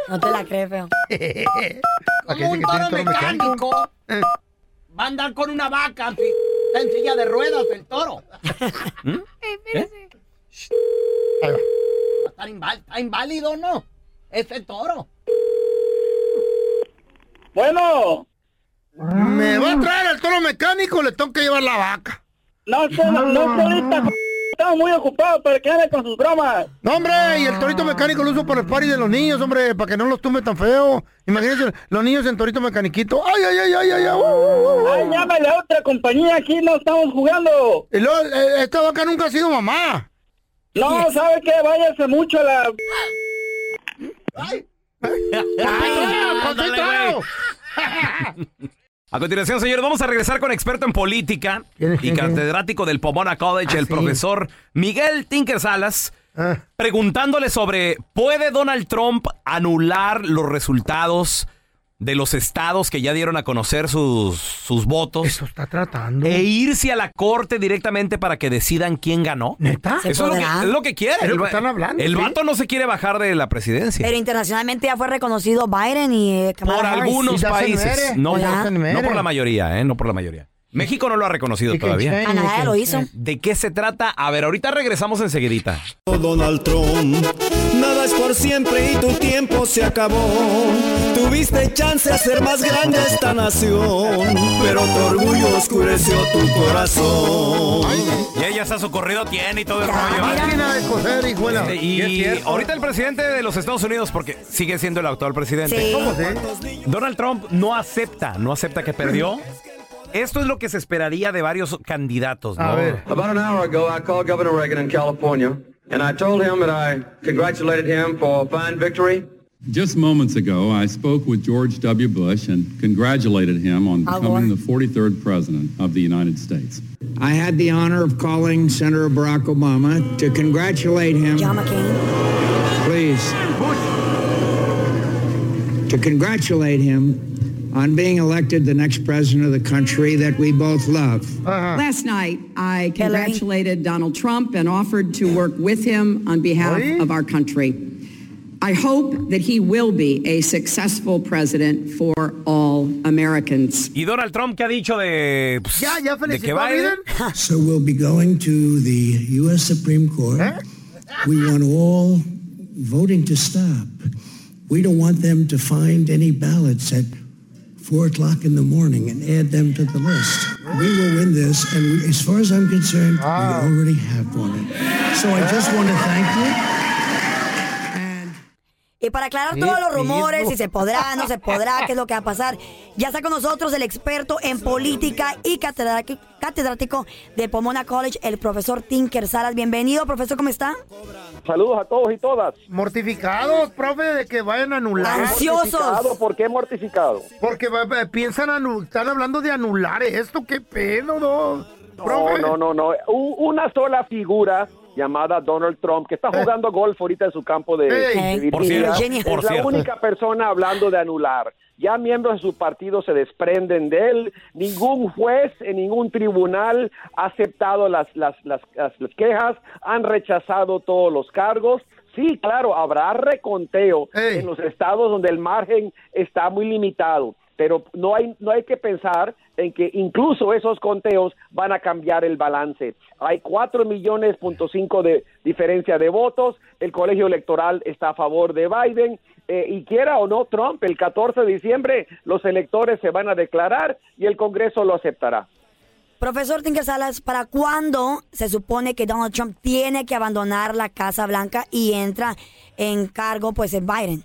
No te la crees, feo. ¿A qué Como un toro mecánico. Eh. Va a andar con una vaca. en fi- Está en silla de ruedas el toro. Ahí va. Va a estar invál- está inválido, ¿no? Ese toro. Bueno. ¿Me va a traer el toro mecánico o le tengo que llevar la vaca? No, usted no, no estamos muy ocupados para que ande con sus bromas. No, hombre, y el torito mecánico lo uso para el party de los niños, hombre, para que no los tumbe tan feo. Imagínense, los niños en torito mecaniquito. ¡Ay, ay, ay, ay, ay! ay, uh, uh, uh. Ay, llámale a otra compañía, aquí no estamos jugando. Y luego, eh, esta vaca nunca ha sido mamá. No, ¿sabe qué? Váyase mucho a la... ¡Ay! A continuación, señores, vamos a regresar con experto en política ¿Quién es, y quién? catedrático del Pomona College, Ah, el sí. profesor Miguel Tinker Salas, Ah. preguntándole sobre ¿puede Donald Trump anular los resultados de los estados que ya dieron a conocer sus, sus votos. Eso está tratando. E irse a la corte directamente para que decidan quién ganó. ¿Neta? ¿Se Eso es lo, que, es lo que quiere. Es lo El están hablando, El sí. vato no se quiere bajar de la presidencia. Pero internacionalmente ya fue reconocido Biden y eh, por Harris. algunos Y países. No, por- no por la mayoría, ¿eh? No por la mayoría. México no lo ha reconocido todavía. Canadá can lo hizo. ¿De qué se trata? A ver, ahorita regresamos enseguidita. Donald Trump, es por siempre y tu tiempo se acabó. Tuviste chance de hacer más grande esta nación, pero tu orgullo oscureció tu corazón. Y ella está su corrido tiene y todo el Ya, rollo. mira. Máquina de coser, hijuela. Este, Y y cierto. ahorita el presidente de los Estados Unidos, porque sigue siendo el actual presidente. Sí. ¿Cómo sé? Donald Trump no acepta, no acepta que perdió. Esto es lo que se esperaría de varios candidatos, ¿no? A ver. About an hour ago, I called Governor Reagan in California, and I told him that I congratulated him for a fine victory. Just moments ago, I spoke with George W. Bush and congratulated him on becoming the 43rd President of the United States. I had the honor of calling Senator Barack Obama to congratulate him. John McCain. Please. To congratulate him on being elected the next president of the country that we both love. Last night, I congratulated Donald Trump and offered to work with him on behalf of our country. I hope that he will be a successful president for all Americans. Y Donald Trump, ¿qué ha dicho de, pues, Ya, ya de que Biden? Biden. So we'll be going to the U.S. Supreme Court. We want all voting to stop. We don't want them to find any ballots at 4 o'clock in the morning and add them to the list. We will win this, and we, as far as I'm concerned, we ah. already have won it. So I just want to thank you. Y para aclarar ¿Qué todos los rumores, si se podrá, no se podrá, qué es lo que va a pasar, ya está con nosotros el experto en política y catedrático, de Pomona College, el profesor Tinker Salas. Bienvenido, profesor, ¿cómo está? Saludos a todos y todas. Mortificados, profe, de que vayan a anular. Mortificado, ¿Por qué mortificado? Porque piensan, están hablando de anular esto, qué pedo, no. No, Profe. no, no, no. U- Una sola figura llamada Donald Trump, que está jugando golf ahorita en su campo de, Ey. de Por Virginia, cierto, es por la cierto. única persona hablando de anular. Ya miembros de su partido se desprenden de él. Ningún juez en ningún tribunal ha aceptado las, las, las, las- las quejas, han rechazado todos los cargos. Sí, claro, habrá reconteo en los estados donde el margen está muy limitado, pero no hay, no hay que pensar en que incluso esos conteos van a cambiar el balance. Hay 4 millones punto cinco de diferencia de votos, el colegio electoral está a favor de Biden, eh, y quiera o no Trump, el 14 de diciembre los electores se van a declarar y el Congreso lo aceptará. Profesor Tinker Salas, ¿para cuándo se supone que Donald Trump tiene que abandonar la Casa Blanca y entra en cargo, pues, en Biden?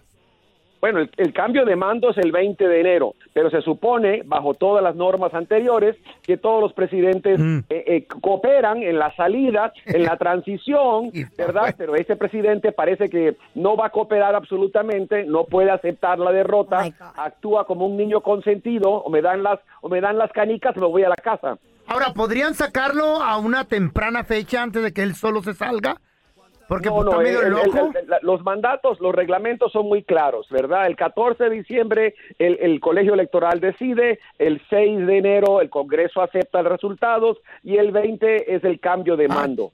Bueno, el, el cambio de mando es el 20 de enero, pero se supone, bajo todas las normas anteriores, que todos los presidentes eh, eh, cooperan en la salida, en la transición, ¿verdad? Pero este presidente parece que no va a cooperar absolutamente, no puede aceptar la derrota, actúa como un niño consentido, o me dan las, o me dan las canicas, me voy a la casa. Ahora, ¿podrían sacarlo a una temprana fecha antes de que él solo se salga? Porque No, pues, no, está medio el- el- loco. el- la- los mandatos, los reglamentos son muy claros, ¿verdad? El 14 de diciembre el, el colegio electoral decide, el 6 de enero el Congreso acepta los resultados y el 20 es el cambio de mando.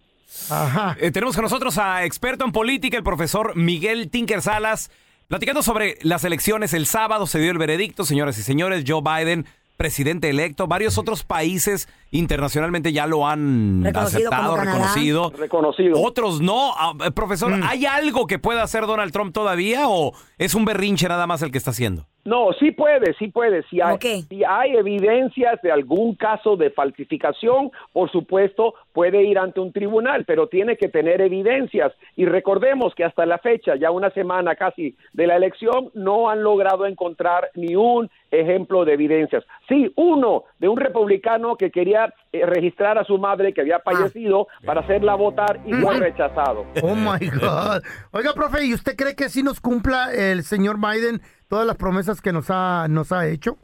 Eh, tenemos con nosotros a experto en política, el profesor Miguel Tinker Salas, platicando sobre las elecciones. El sábado se dio el veredicto, señoras y señores, Joe Biden, presidente electo. Varios otros países internacionalmente ya lo han Reconocido aceptado, reconocido. Reconocido. Otros no. Ah, eh, profesor, ¿hay algo que pueda hacer Donald Trump todavía o es un berrinche nada más el que está haciendo? No, sí puede, sí puede. Si hay, si hay evidencias de algún caso de falsificación, por supuesto, puede ir ante un tribunal, pero tiene que tener evidencias. Y recordemos que hasta la fecha, ya una semana casi de la elección, no han logrado encontrar ni un ejemplo de evidencias. Sí, uno de un republicano que quería eh, registrar a su madre que había fallecido para hacerla votar y fue Mm. rechazado. Oh my God. Oiga, profe, ¿y usted cree que sí nos cumpla el señor Biden todas las promesas que nos ha, nos ha hecho?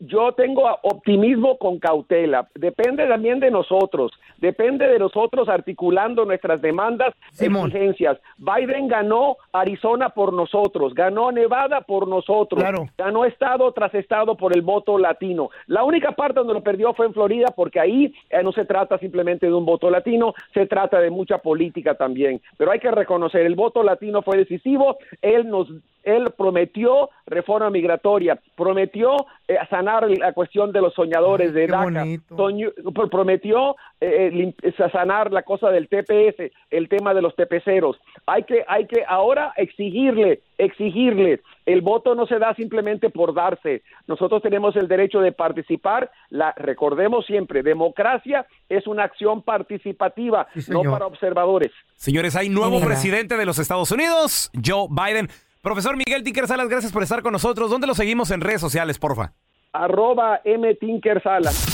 yo tengo optimismo con cautela. Depende también de nosotros. Depende de nosotros articulando nuestras demandas, exigencias. Biden ganó Arizona por nosotros, ganó Nevada por nosotros, ganó estado tras estado por el voto latino. La única parte donde lo perdió fue en Florida porque ahí eh, no se trata simplemente de un voto latino, se trata de mucha política también. Pero hay que reconocer, el voto latino fue decisivo. Él nos él prometió reforma migratoria, prometió eh, sanar la cuestión de los soñadores de DACA, soñó- prometió eh, lim- sanar la cosa del TPS, el tema de los TPceros. Hay que, hay que ahora exigirle, exigirle. El voto no se da simplemente por darse. Nosotros tenemos el derecho de participar. La, recordemos siempre, democracia es una acción participativa, no para observadores. Señores, hay nuevo presidente de los Estados Unidos, Joe Biden. Profesor Miguel Tinker Salas, gracias por estar con nosotros. ¿Dónde lo seguimos en redes sociales, porfa? Arroba M. Tinker Salas.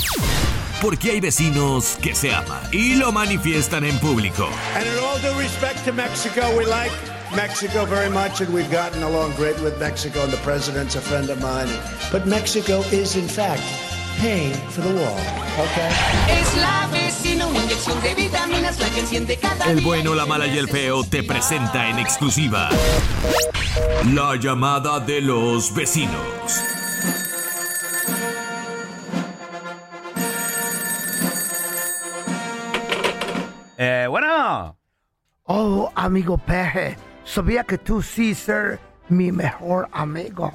Porque hay vecinos que se aman y lo manifiestan en público. And in all due respect to Mexico, we like Mexico very much, and we've gotten along great with Mexico, and the president's a friend of mine. But Mexico is, in fact, paying for the wall, okay? Es la vecina, una inyección de vitaminas, la que enciende cada El bueno, la mala y el feo te presenta en exclusiva la llamada de los vecinos. Eh, bueno. Oh, amigo Peje, sabía que tú sí ser mi mejor amigo.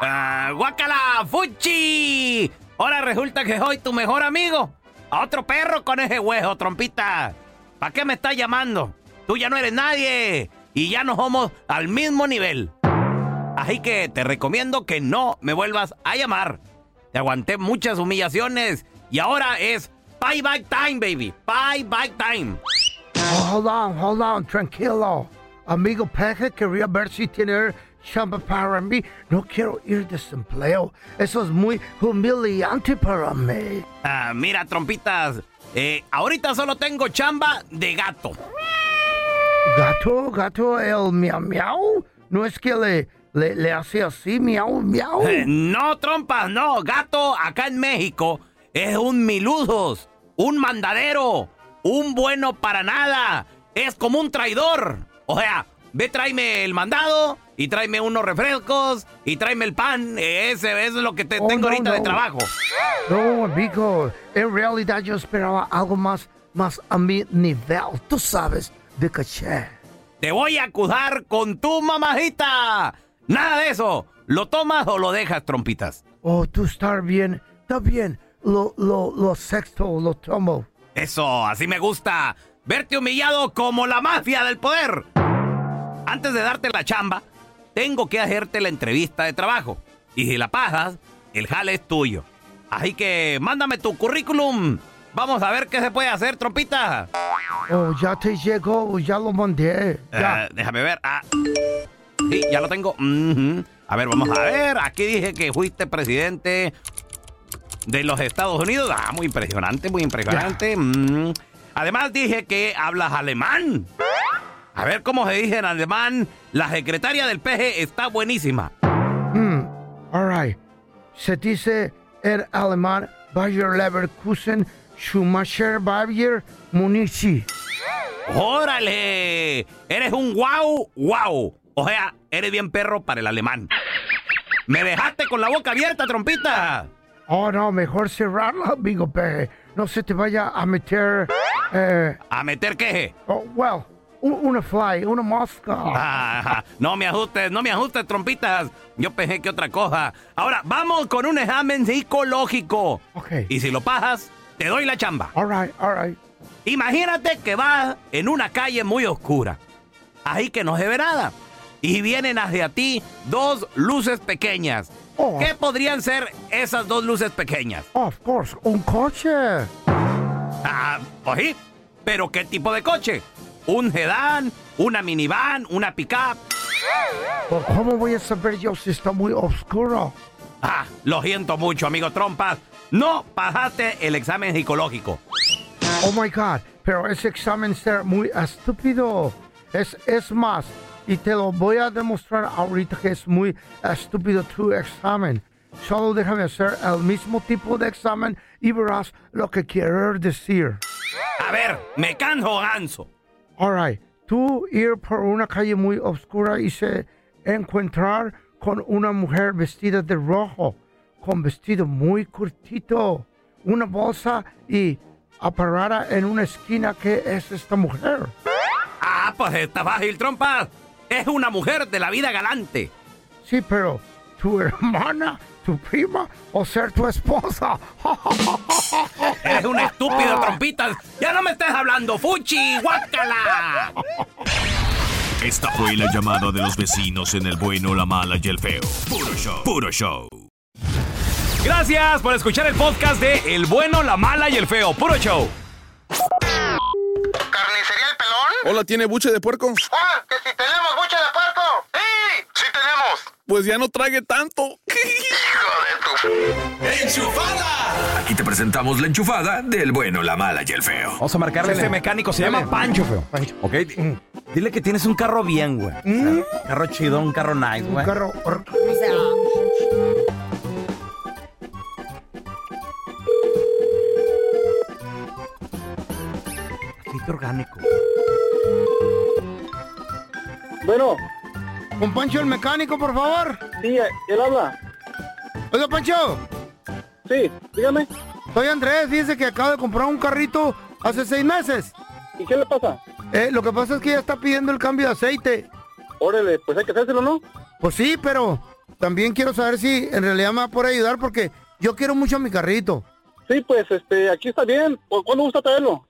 Ah, ¡Guácala, Fuchi! Ahora resulta que soy tu mejor amigo. A otro perro con ese hueso, trompita. ¿Para qué me estás llamando? Tú ya no eres nadie. Y ya no somos al mismo nivel. Así que te recomiendo que no me vuelvas a llamar. Te aguanté muchas humillaciones. Y ahora es bye bye time, baby. Bye bye time. Oh, hold on, hold on, tranquilo. Amigo Peje, quería ver si tiene chamba para mí. No quiero ir desempleo. Eso es muy humillante para mí. Ah, mira, trompitas. eh, ahorita solo tengo chamba de gato. Gato, gato, el miau miau. No es que le, le, le hace así, miau miau. Eh, no, trompas, no. Gato acá en México es un miludos, un mandadero, un bueno para nada. Es como un traidor. O sea, ve, tráeme el mandado y tráeme unos refrescos y tráeme el pan. Ese es lo que te Oh, tengo no, ahorita de trabajo. No, amigo, en realidad yo esperaba algo más, más a mi nivel, tú sabes, de caché. Te voy a acusar con tu mamajita. Nada de eso. ¿Lo tomas o lo dejas, trompitas? Oh, tú estás bien, está bien, lo, lo, lo sexto, lo tomo. Eso, así me gusta. Verte humillado como la mafia del poder. Antes de darte la chamba, tengo que hacerte la entrevista de trabajo. Y si la pasas, el jale es tuyo. Así que mándame tu currículum. Vamos a ver qué se puede hacer, trompita. Oh, ya te llegó, ya lo mandé. Ya. Eh, déjame ver. Ah. Sí, ya lo tengo. A ver, vamos a ver. Aquí dije que fuiste presidente de los Estados Unidos. Ah, muy impresionante, muy impresionante. Mm. Además dije que hablas alemán. A ver cómo se dice en alemán. La secretaria del PG está buenísima. Hmm, all right. Se dice en alemán Bayer Leverkusen Schumacher Bayer Munici. ¡Órale! Eres un guau, guau. O sea, eres bien perro para el alemán. Me dejaste con la boca abierta, trompita. Oh, no, mejor cerrarla, amigo Peje. No se te vaya a meter... Eh, ¿A meter qué? oh, well, una fly, una mosca. Ah, no me ajustes, no me ajustes, trompitas. Yo pensé que otra cosa. Ahora, vamos con un examen psicológico. Ok. Y si lo pasas, te doy la chamba. All right, all right. Imagínate que vas en una calle muy oscura. Ahí que no se ve nada. Y vienen hacia ti dos luces pequeñas. Oh. ¿Qué podrían ser esas dos luces pequeñas? Of course, un coche. Ah, pues sí. ¿Pero qué tipo de coche? ¿Un sedán? ¿Una minivan? ¿Una pickup? Pues, ¿Cómo voy a saber yo si está muy oscuro? Ah, lo siento mucho, amigo Trompas. No pasaste el examen psicológico. Oh my God, pero ese examen ser muy estúpido. Es, es más, y te lo voy a demostrar ahorita que es muy estúpido tu examen. Solo déjame hacer el mismo tipo de examen y verás lo que quiero decir. A ver, me canso ganso. Alright, tú ir por una calle muy oscura y se encontrar con una mujer vestida de rojo, con vestido muy cortito, una bolsa y aparada en una esquina. ¿Qué es esta mujer? Ah, pues está fácil, trompa. Es una mujer de la vida galante. Sí, pero tu hermana, tu prima o ser tu esposa. Eres un estúpido, trompitas. Ya no me estés hablando, fuchi, guácala. Esta fue la llamada de los vecinos en el bueno, la mala y el feo. Puro show. Puro show. Gracias por escuchar el podcast de El bueno, la mala y el feo. Puro show. ¿Carnicería El Pelón? Hola, ¿tiene buche de puerco? Ah, que si tenemos buche de puerco. Sí, sí tenemos. Pues ya no trague tanto. ¡Enchufada! Aquí te presentamos la enchufada del bueno, la mala y el feo. Vamos a marcarle a este mecánico. Se llama Pancho, feo. Ok. Dile que tienes un carro bien, güey. Un carro chido, un carro nice, güey. Un carro. Bueno. Con Pancho el mecánico, por favor. Sí, él habla. Oiga, Pancho. Sí, dígame. Soy Andrés, fíjese que acabo de comprar un carrito hace seis meses. ¿Y qué le pasa? Eh, lo que pasa es que ya está pidiendo el cambio de aceite. Órale, pues hay que hacérselo, ¿no? Pues sí, pero también quiero saber si en realidad me va a poder ayudar porque yo quiero mucho mi carrito. Sí, pues este, aquí está bien. ¿Cu- ¿Cuándo gusta traerlo?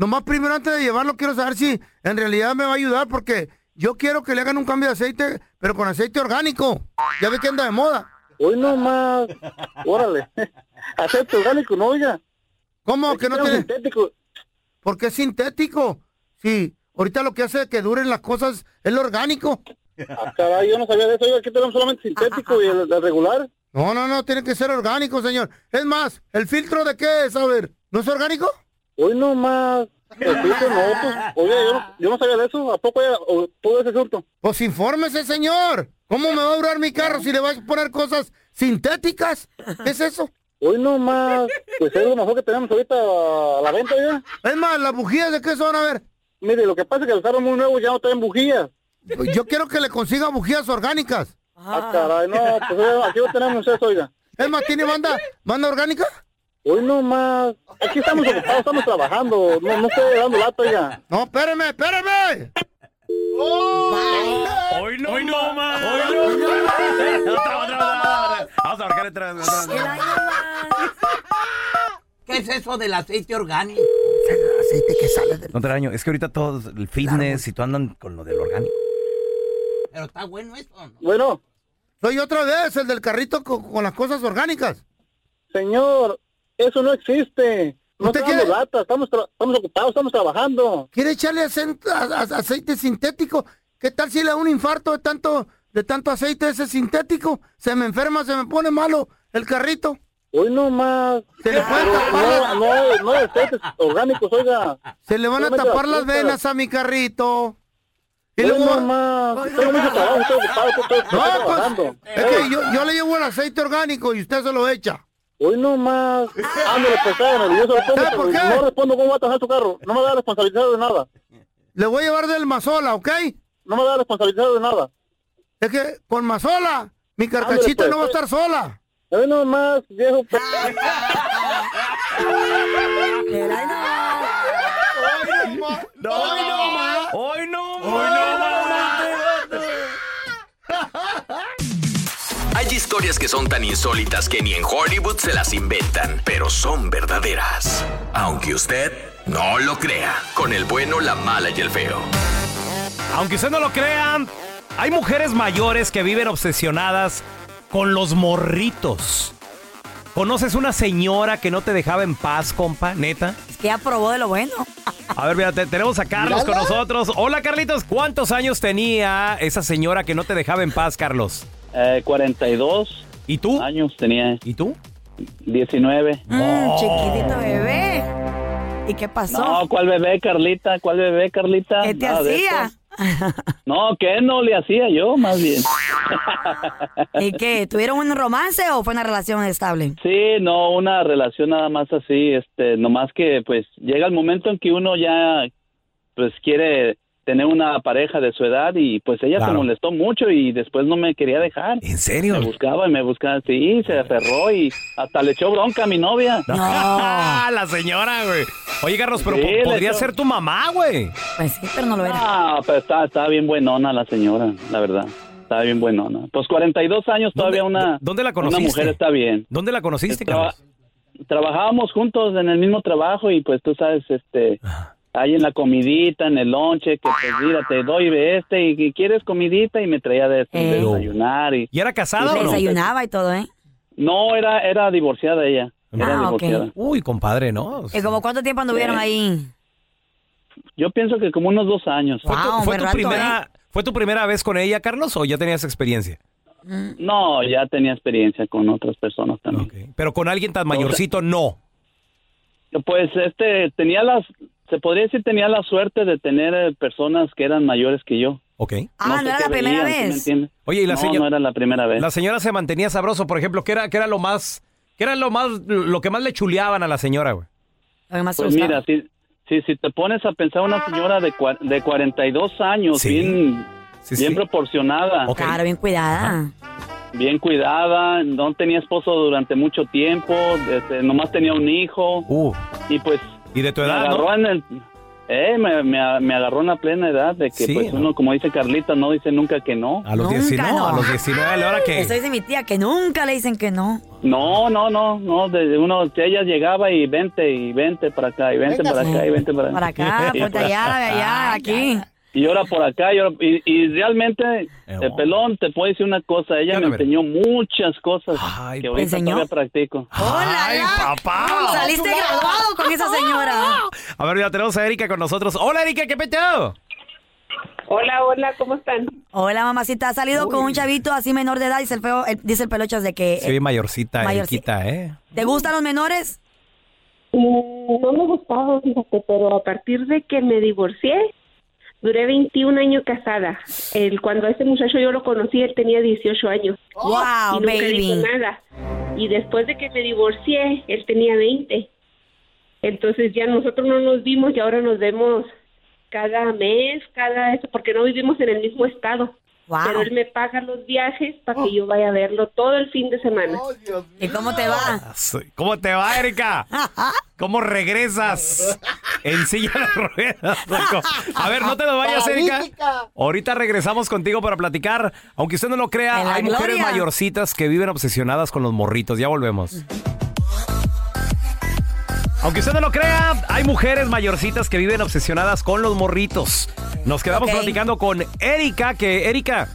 Nomás primero antes de llevarlo quiero saber si en realidad me va a ayudar porque yo quiero que le hagan un cambio de aceite, pero con aceite orgánico. Ya ve que anda de moda. Hoy nomás. Órale. Aceite orgánico, no, oiga. ¿Cómo que no tiene? sintético. ¿Por qué sintético? Sí, ahorita lo que hace que duren las cosas es lo orgánico. Ah, caray, yo no sabía de eso. Oiga, aquí tenemos solamente sintético y el, el regular. No, no, no, tiene que ser orgánico, señor. Es más, ¿el filtro de qué es? A ver, ¿no es orgánico? Hoy nomás. El filtro no, pues, oiga, yo no, yo no sabía de eso. ¿A poco ya, o, todo ese asunto? Pues infórmese, señor. ¿Cómo me va a durar mi carro si le vas a poner cosas sintéticas? ¿Qué es eso? Hoy nomás. Pues es lo mejor que tenemos ahorita a la venta, oiga. Es más, ¿las bujías de qué son? A ver. Mire, lo que pasa es que los carros muy nuevos ya no traen bujías. Yo quiero que le consiga bujías orgánicas. Ah, caray, no, pues aquí no tenemos eso, oiga. Es más, ¿tiene banda, banda orgánica? Hoy nomás. Aquí estamos ocupados, estamos trabajando. No, no estoy dando lata, oiga. No, espéreme, espéreme. Hoy no, hoy no más. Hoy no más. Otra, otra, otra. Vamos a marcar otra vez, otra vez. ¿Qué es eso del aceite orgánico? aceite que sale del... No te daño, es que ahorita todo el fitness y tú andan con lo del orgánico. Pero está bueno eso, ¿no? Bueno. Soy otra vez el del carrito con, con las cosas orgánicas. Señor, eso no existe. No ¿Usted estamos quiere- lata, estamos, estamos ocupados, estamos trabajando. ¿Quiere echarle aceite sintético? ¿Qué tal si le da un infarto de tanto, de tanto aceite ese sintético? Se me enferma, se me pone malo el carrito. Hoy nomás. Se le pueden tapar, no, no, no aceites orgánicos, oiga. se le van a tapar las venas a mi carrito. Y Hoy luego... nomás. Tengo mucho trabajo, estoy ocupado, estoy, estoy- estoy No, trabajando. pues, es que yo, yo le llevo el aceite orgánico y usted se lo echa. Hoy nomás. Ándale, pues tráigamelo, yo se lo pongo, ¿Sabe por qué? No respondo cómo va a trabajar su carro. No me da responsabilidad de nada. Le voy a llevar del Mazola, ¿ok? No me da responsabilidad de nada. Es que con Mazola, mi carcachita pues, no va a eh. estar sola. Hoy nomás, viejo. No, hoy no más. Historias que son tan insólitas que ni en Hollywood se las inventan, pero son verdaderas. Aunque usted no lo crea, con el bueno, la mala y el feo. Aunque usted no lo crea, hay mujeres mayores que viven obsesionadas con los morritos. ¿Conoces una señora que no te dejaba en paz, compa? Neta. Es que ya probó de lo bueno. A ver, mira, te- tenemos a Carlos con nosotros. Hola, Carlitos. ¿Cuántos años tenía esa señora que no te dejaba en paz, Carlos? Eh, 42. ¿Y tú? Años tenía. ¿Y tú? 19. Mm, chiquitito bebé. ¿Y qué pasó? No, ¿cuál bebé, Carlita? ¿Cuál bebé, Carlita? ¿Qué te Nada hacía? No, que no le hacía yo, más bien. ¿Y qué? ¿Tuvieron un romance o fue una relación estable? Sí, no, una relación nada más así, este, nomás que pues llega el momento en que uno ya pues quiere tener una pareja de su edad y pues ella Claro. se molestó mucho y después no me quería dejar. ¿En serio? Me buscaba y me buscaba, sí, se aferró y hasta le echó bronca a mi novia. Ah, la señora, güey. Oye, Carlos, pero Sí, podría echó- ser tu mamá, güey. Pues sí, pero no lo era. Ah, pero estaba, estaba bien buenona la señora, la verdad. Estaba bien buenona. Pues 42 años todavía una, ¿Dónde la una conociste? mujer está bien. ¿Dónde la conociste, Traba- Carlos? trabajábamos juntos en el mismo trabajo y pues tú sabes, este, ahí en la comidita, en el lonche, que pues mira, te doy de este y, y quieres comidita y me traía de, de Eh. desayunar. ¿Y, ¿Y era casada o no? desayunaba y todo, ¿eh? No, era, era divorciada ella. Era Ah, ok. divorciada. Uy, compadre, ¿no? ¿Y como cuánto tiempo anduvieron ahí? Yo pienso que como unos dos años. ¿Fue, tu, Wow, fue buen tu rato, primera, ¿Fue tu primera vez con ella, Carlos, o ya tenías experiencia? No, ya tenía experiencia con otras personas también. Pero con alguien tan mayorcito, no. Pues este, tenía las, se podría decir tenía la suerte de tener eh, personas que eran mayores que yo. Ok. Ah, sé ¿no era qué la primera veían, ¿sí me vez? entiendes? Oye, y la no, señora- no era la primera vez. La señora se mantenía sabroso, por ejemplo, ¿qué era, qué era lo más, qué era lo más, lo que más le chuleaban a la señora, güey? Pues mira, si, si, si te pones a pensar una señora de, cua- de 42 años, bien, bien proporcionada, Claro, bien cuidada. bien cuidada, no tenía esposo durante mucho tiempo, este, nomás tenía un hijo, y pues... ¿Y de tu me edad, agarró no? en el... Eh, me, me, me agarró en la plena edad de que Sí, pues ¿no? uno, como dice Carlita, no dice nunca que no. A los 19, a los 19, a la hora que... Eso dice mi tía, que nunca le dicen que no. No, no, no, no, desde uno, que ella llegaba y vente y vente para acá y vente para acá y vente para Para acá, ponte por- allá, de allá, aquí. Y ahora por acá, y, ahora- y, y realmente, el pelón, te puedo decir una cosa, ella me enseñó muchas cosas que ahorita enseñó? todavía practico. ¡Ay, papá! Saliste graduado con esa señora. A ver, ya tenemos a Erika con nosotros. Hola, Erika, ¿qué peteo? Hola, hola, ¿cómo están? Hola, mamacita. ¿Has salido con un chavito así menor de edad? Dice el, feo, el- dice el pelochas de que... Se ve mayorcita, Mayorcita. ¿eh? ¿Te gustan los menores? Mm, No me gustaba, fíjate, pero a partir de que me divorcié, duré 21 años casada. El, cuando a ese muchacho yo lo conocí, él tenía 18 años. Wow, y nunca baby. dijo nada. Y después de que me divorcié, él tenía 20. Entonces ya nosotros no nos vimos y ahora nos vemos cada mes, cada eso, porque no vivimos en el mismo estado. Pero él me paga los viajes para que yo vaya a verlo todo el fin de semana. ¿Y cómo te va? ¿Cómo te va, Erika? ¿Cómo regresas? En silla de ruedas. A ver, no te lo vayas, Erika. Ahorita regresamos contigo para platicar. Aunque usted no lo crea, hay mujeres mayorcitas que viven obsesionadas con los morritos. Ya volvemos. Aunque usted no lo crea, hay mujeres mayorcitas que viven obsesionadas con los morritos. Nos quedamos platicando con Erika, que Erika,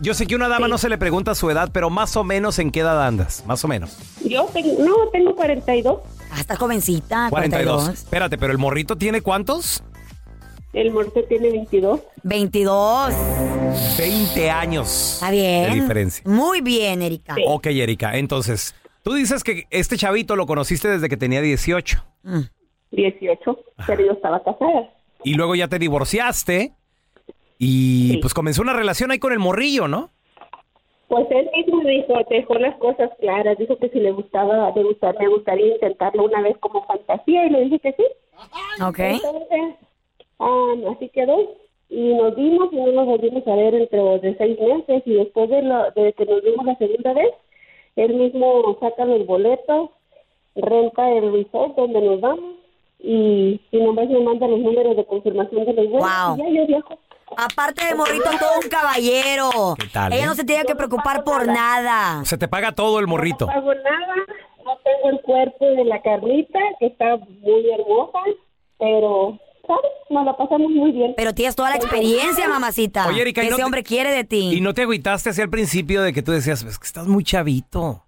yo sé que una dama no se le pregunta su edad, pero más o menos en qué edad andas, más o menos. Yo tengo, no, tengo 42. Ah, está jovencita, 42. 42. Espérate, pero el morrito tiene cuántos? El morte tiene 22. 22. 20 años. Está bien. De diferencia. Muy bien, Erika. Ok, Erika, entonces, tú dices que este chavito lo conociste desde que tenía 18 18, pero yo estaba casada. y luego ya te divorciaste y pues comenzó una relación ahí con el morrillo, ¿no? Pues él mismo dijo, dejó las cosas claras, dijo que si le gustaba, le gustaba, gustaría intentarlo una vez como fantasía y le dije que sí. Ok. Entonces, ah, así quedó. Y nos vimos y no nos volvimos a ver dentro de seis meses y después de, lo, de que nos vimos la segunda vez, él mismo saca los boletos, renta el resort donde nos vamos y, y nomás me manda los números de confirmación de los vuelos Wow. y ya yo viajo. Aparte de morrito, todo un caballero. ¿Qué tal, Ella eh? no se tiene que preocupar por nada. Se te paga todo el morrito. No hago nada, no tengo el cuerpo de la Carlita, que está muy hermosa, pero, ¿sabes? Nos la pasamos muy bien. Pero tienes toda la experiencia, mamacita. Oye, Erika, ¿y que no ese te- hombre quiere de ti. Y no te agüitaste hacia el principio de que tú decías, es que estás muy chavito.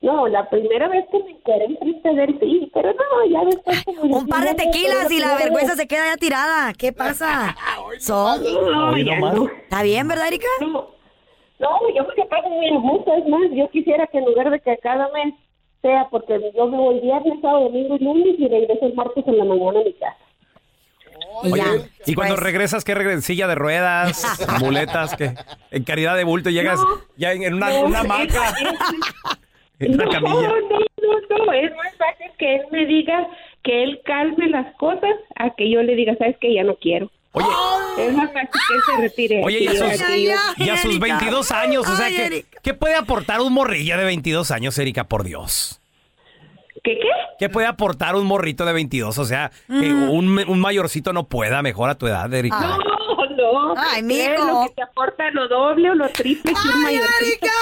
No, la primera vez que me enteré enfrente de él, sí, pero no, ya después... como Un par de tequilas y la vergüenza vez. se queda ya tirada. ¿Qué pasa? Son. No, ya no. ¿Está bien, verdad, Erika? No, no, yo me pago muy gusto, es más, yo quisiera que en lugar de que cada mes sea, porque yo me voy viernes, sábado, domingo y lunes y regreso el martes en la mañana a mi casa. Oye, ya, y cuando regresas, ¿qué regresas? ¿Silla de ruedas? ¿Muletas? ¿qué? En caridad de bulto llegas No, ya en en una, no, una es- hamaca. En una no, camilla. no, no, no, es más fácil que él me diga que él calme las cosas a que yo le diga, sabes que ya no quiero. Oye. Es más fácil que él se retire. Oye, y a sus, que yo- y a sus 22 años, o sea, Ay, ¿qué, Erika. ¿qué puede aportar un morrillo de 22 años, Erika, por Dios? ¿Qué qué? ¿Qué puede aportar un morrito de 22? O sea, que un, un mayorcito no pueda mejor a tu edad, Erika. No, no. Ay, ¿qué mijo. Lo que te aporta lo doble o lo triple que un ¡Ay, mayorcito. Erika!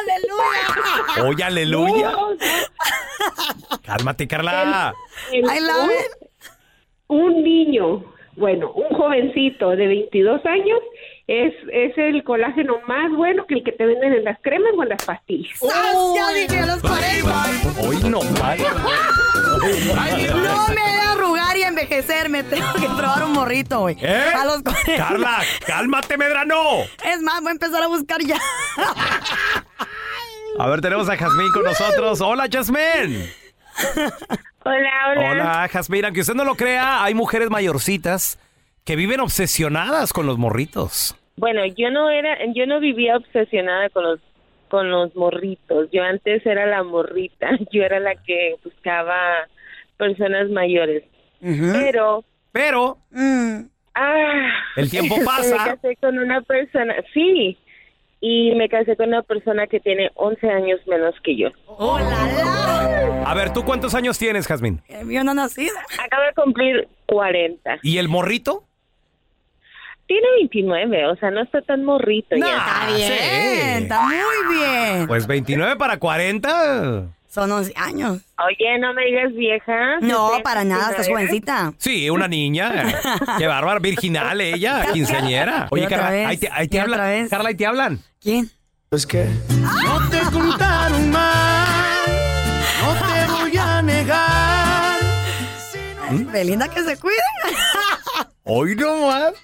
¡Aleluya! Oye, aleluya. No, no. Cálmate, Carla. El- I love un, it. un niño, bueno, un jovencito de 22 años es, es el colágeno más bueno que el que te venden en las cremas o en las pastillas. ¡Sas! Ya dije a los 40. Hoy no, vale. No me he de arrugar y envejecer. Me tengo que probar un morrito, güey. ¿Eh? A los 40. Carla, cálmate, Medrano. Es más, voy a empezar a buscar ya. A ver, tenemos a Jazmín con nosotros. Hola, Jazmín. Hola, hola. Hola, Jazmín. Aunque usted no lo crea, hay mujeres mayorcitas que viven obsesionadas con los morritos. Bueno, yo no era, yo no vivía obsesionada con los con los morritos. Yo antes era la morrita. Yo era la que buscaba personas mayores. Pero, Pero ah, el tiempo Me pasa. casé con una persona, sí, y me casé con una persona que tiene 11 años menos que yo. A ver, ¿tú cuántos años tienes, Jazmín? El mío no ha nacido. Acaba de cumplir 40. ¿Y el morrito? Tiene 29, o sea, no está tan morrito ya. Está bien, sí. está muy bien. Pues 29 para 40. Son 11 años. Oye, no me digas vieja. No, para nada, estás 29. jovencita. Sí, una niña. Qué bárbara, virginal ella, quinceañera. Oye, Carla, vez, ahí te, ahí te y hablan. vez. Carla, ahí te hablan. ¿Quién? Pues que no te contaron mal, no te voy a negar. Belinda que se cuide. Hoy no más.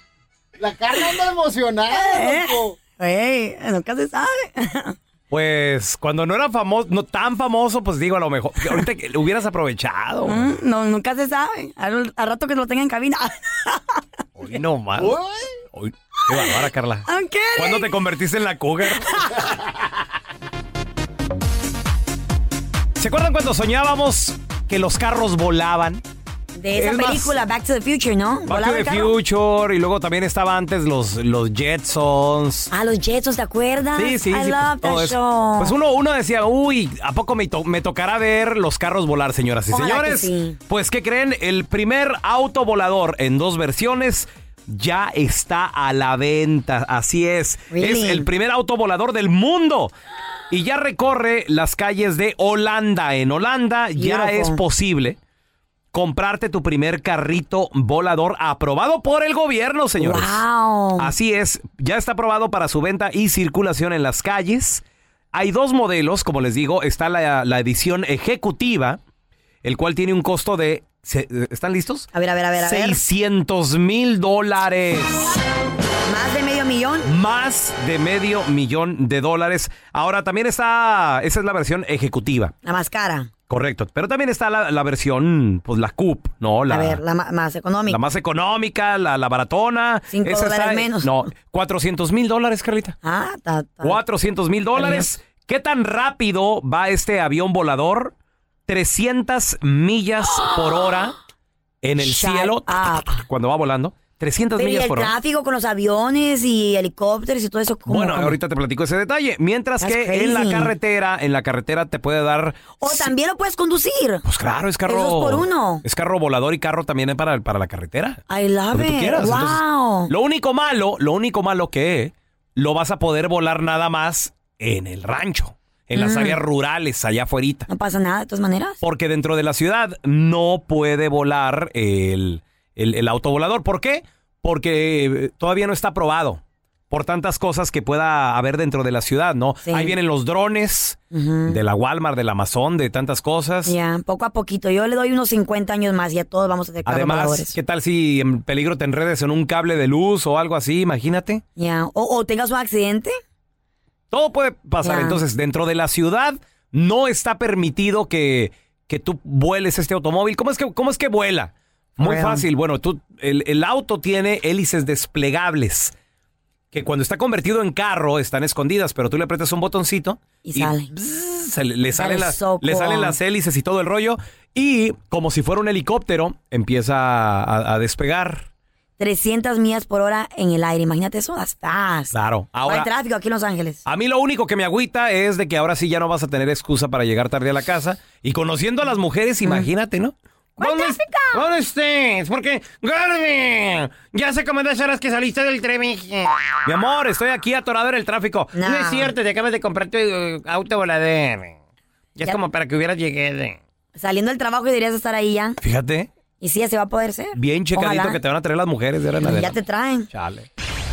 La Carla anda emocionada, loco. Ey, nunca se sabe. Pues cuando no era famoso, no tan famoso, pues digo a lo mejor. que Ahorita que lo hubieras aprovechado. Mm, No, nunca se sabe. Al, al rato que lo tenga en cabina. Hoy no más. Hoy, qué bárbara, Carla. ¿Cuándo te convertiste en la cougar? ¿Se acuerdan cuando soñábamos que los carros volaban? De esa Es más, película, Back to the Future, ¿no? Back to the. Future y luego también estaba antes los, los Jetsons. Ah, los Jetsons, ¿te acuerdas? Sí, sí, I sí, love todo that eso. show. Pues uno, uno decía, uy, ¿a poco me, to- me tocará ver los carros volar, señoras y Ojalá señores? que sí. Pues, ¿qué creen? El primer auto volador en dos versiones ya está a la venta. Así es. Really? Es el primer auto volador del mundo. Y ya recorre las calles de Holanda. En Holanda ya es posible comprarte tu primer carrito volador aprobado por el gobierno, señores. Wow. Así es, ya está aprobado para su venta y circulación en las calles. Hay dos modelos, como les digo, está la, la edición ejecutiva, el cual tiene un costo de... ¿Están listos? A ver, a ver, a ver, a ver. 600 mil dólares. Millón. Más de medio millón de dólares. Ahora también está, esa es la versión ejecutiva, La más cara. correcto. Pero también está la, la versión, pues la coupe, ¿no? La, a ver, la ma- más económica. la más económica, la, la baratona. Cinco Esa dólares está- menos. No, 400 mil dólares, Carlita. Ah, ta, ta. 400 mil dólares. ¿Qué tan rápido va este avión volador? 300 millas por hora en el Shut cielo up. cuando va volando. 300 Pero millas el por hora. tráfico con los aviones y helicópteros y todo eso. ¿cómo? Bueno, ¿Cómo? ahorita te platico ese detalle. Mientras That's que en la carretera, en la carretera te puede dar. O también lo puedes conducir. Pues claro, es carro. Es dos por uno. Es carro volador y carro también para, para la carretera. I love Lo que tú it. quieras. Entonces, wow. lo único malo, lo único malo que lo vas a poder volar nada más en el rancho, en las Mm. áreas rurales, allá afuera. No pasa nada, de todas maneras. Porque dentro de la ciudad no puede volar el, el, el autovolador. ¿Por qué? Porque eh, todavía no está aprobado. Por tantas cosas que pueda haber dentro de la ciudad, ¿no? Sí. Ahí vienen los drones de la Walmart, del Amazon, de tantas cosas. Ya, poco a poquito. Yo le doy unos 50 años más y ya todos vamos a carros Además. ¿qué tal si en peligro te enredes en un cable de luz o algo así? Imagínate. Ya, o, o tengas un accidente. Todo puede pasar. Entonces, dentro de la ciudad no está permitido que, que tú vueles este automóvil. ¿Cómo es que, cómo es que vuela? Muy Real. fácil. Bueno, tú, el, el auto tiene hélices desplegables que cuando está convertido en carro están escondidas, pero tú le aprietas un botoncito Y sale. bzz, se le, le salen las, le salen las hélices y todo el rollo y como si fuera un helicóptero empieza a, a despegar. 300 millas por hora en el aire. Imagínate eso, that's fast. Claro. Ahora, hay tráfico aquí en Los Ángeles. a mí lo único que me agüita es de que ahora sí ya no vas a tener excusa para llegar tarde a la casa y conociendo a las mujeres, imagínate, ¿no? ¿Dónde, ¿Dónde estés? Porque, Garby, ya hace como dos horas que saliste del Treviño. Mi amor, estoy aquí atorado en el tráfico. No. es cierto, te acabas de comprar tu eh, auto volador. Ya, es Ya- como para que hubieras llegado. Saliendo del trabajo y deberías estar ahí ya. Fíjate, Y sí, así va a poder ser. bien checadito Ojalá. que te van a traer las mujeres de ahora en Ya adelante. te traen. Chale.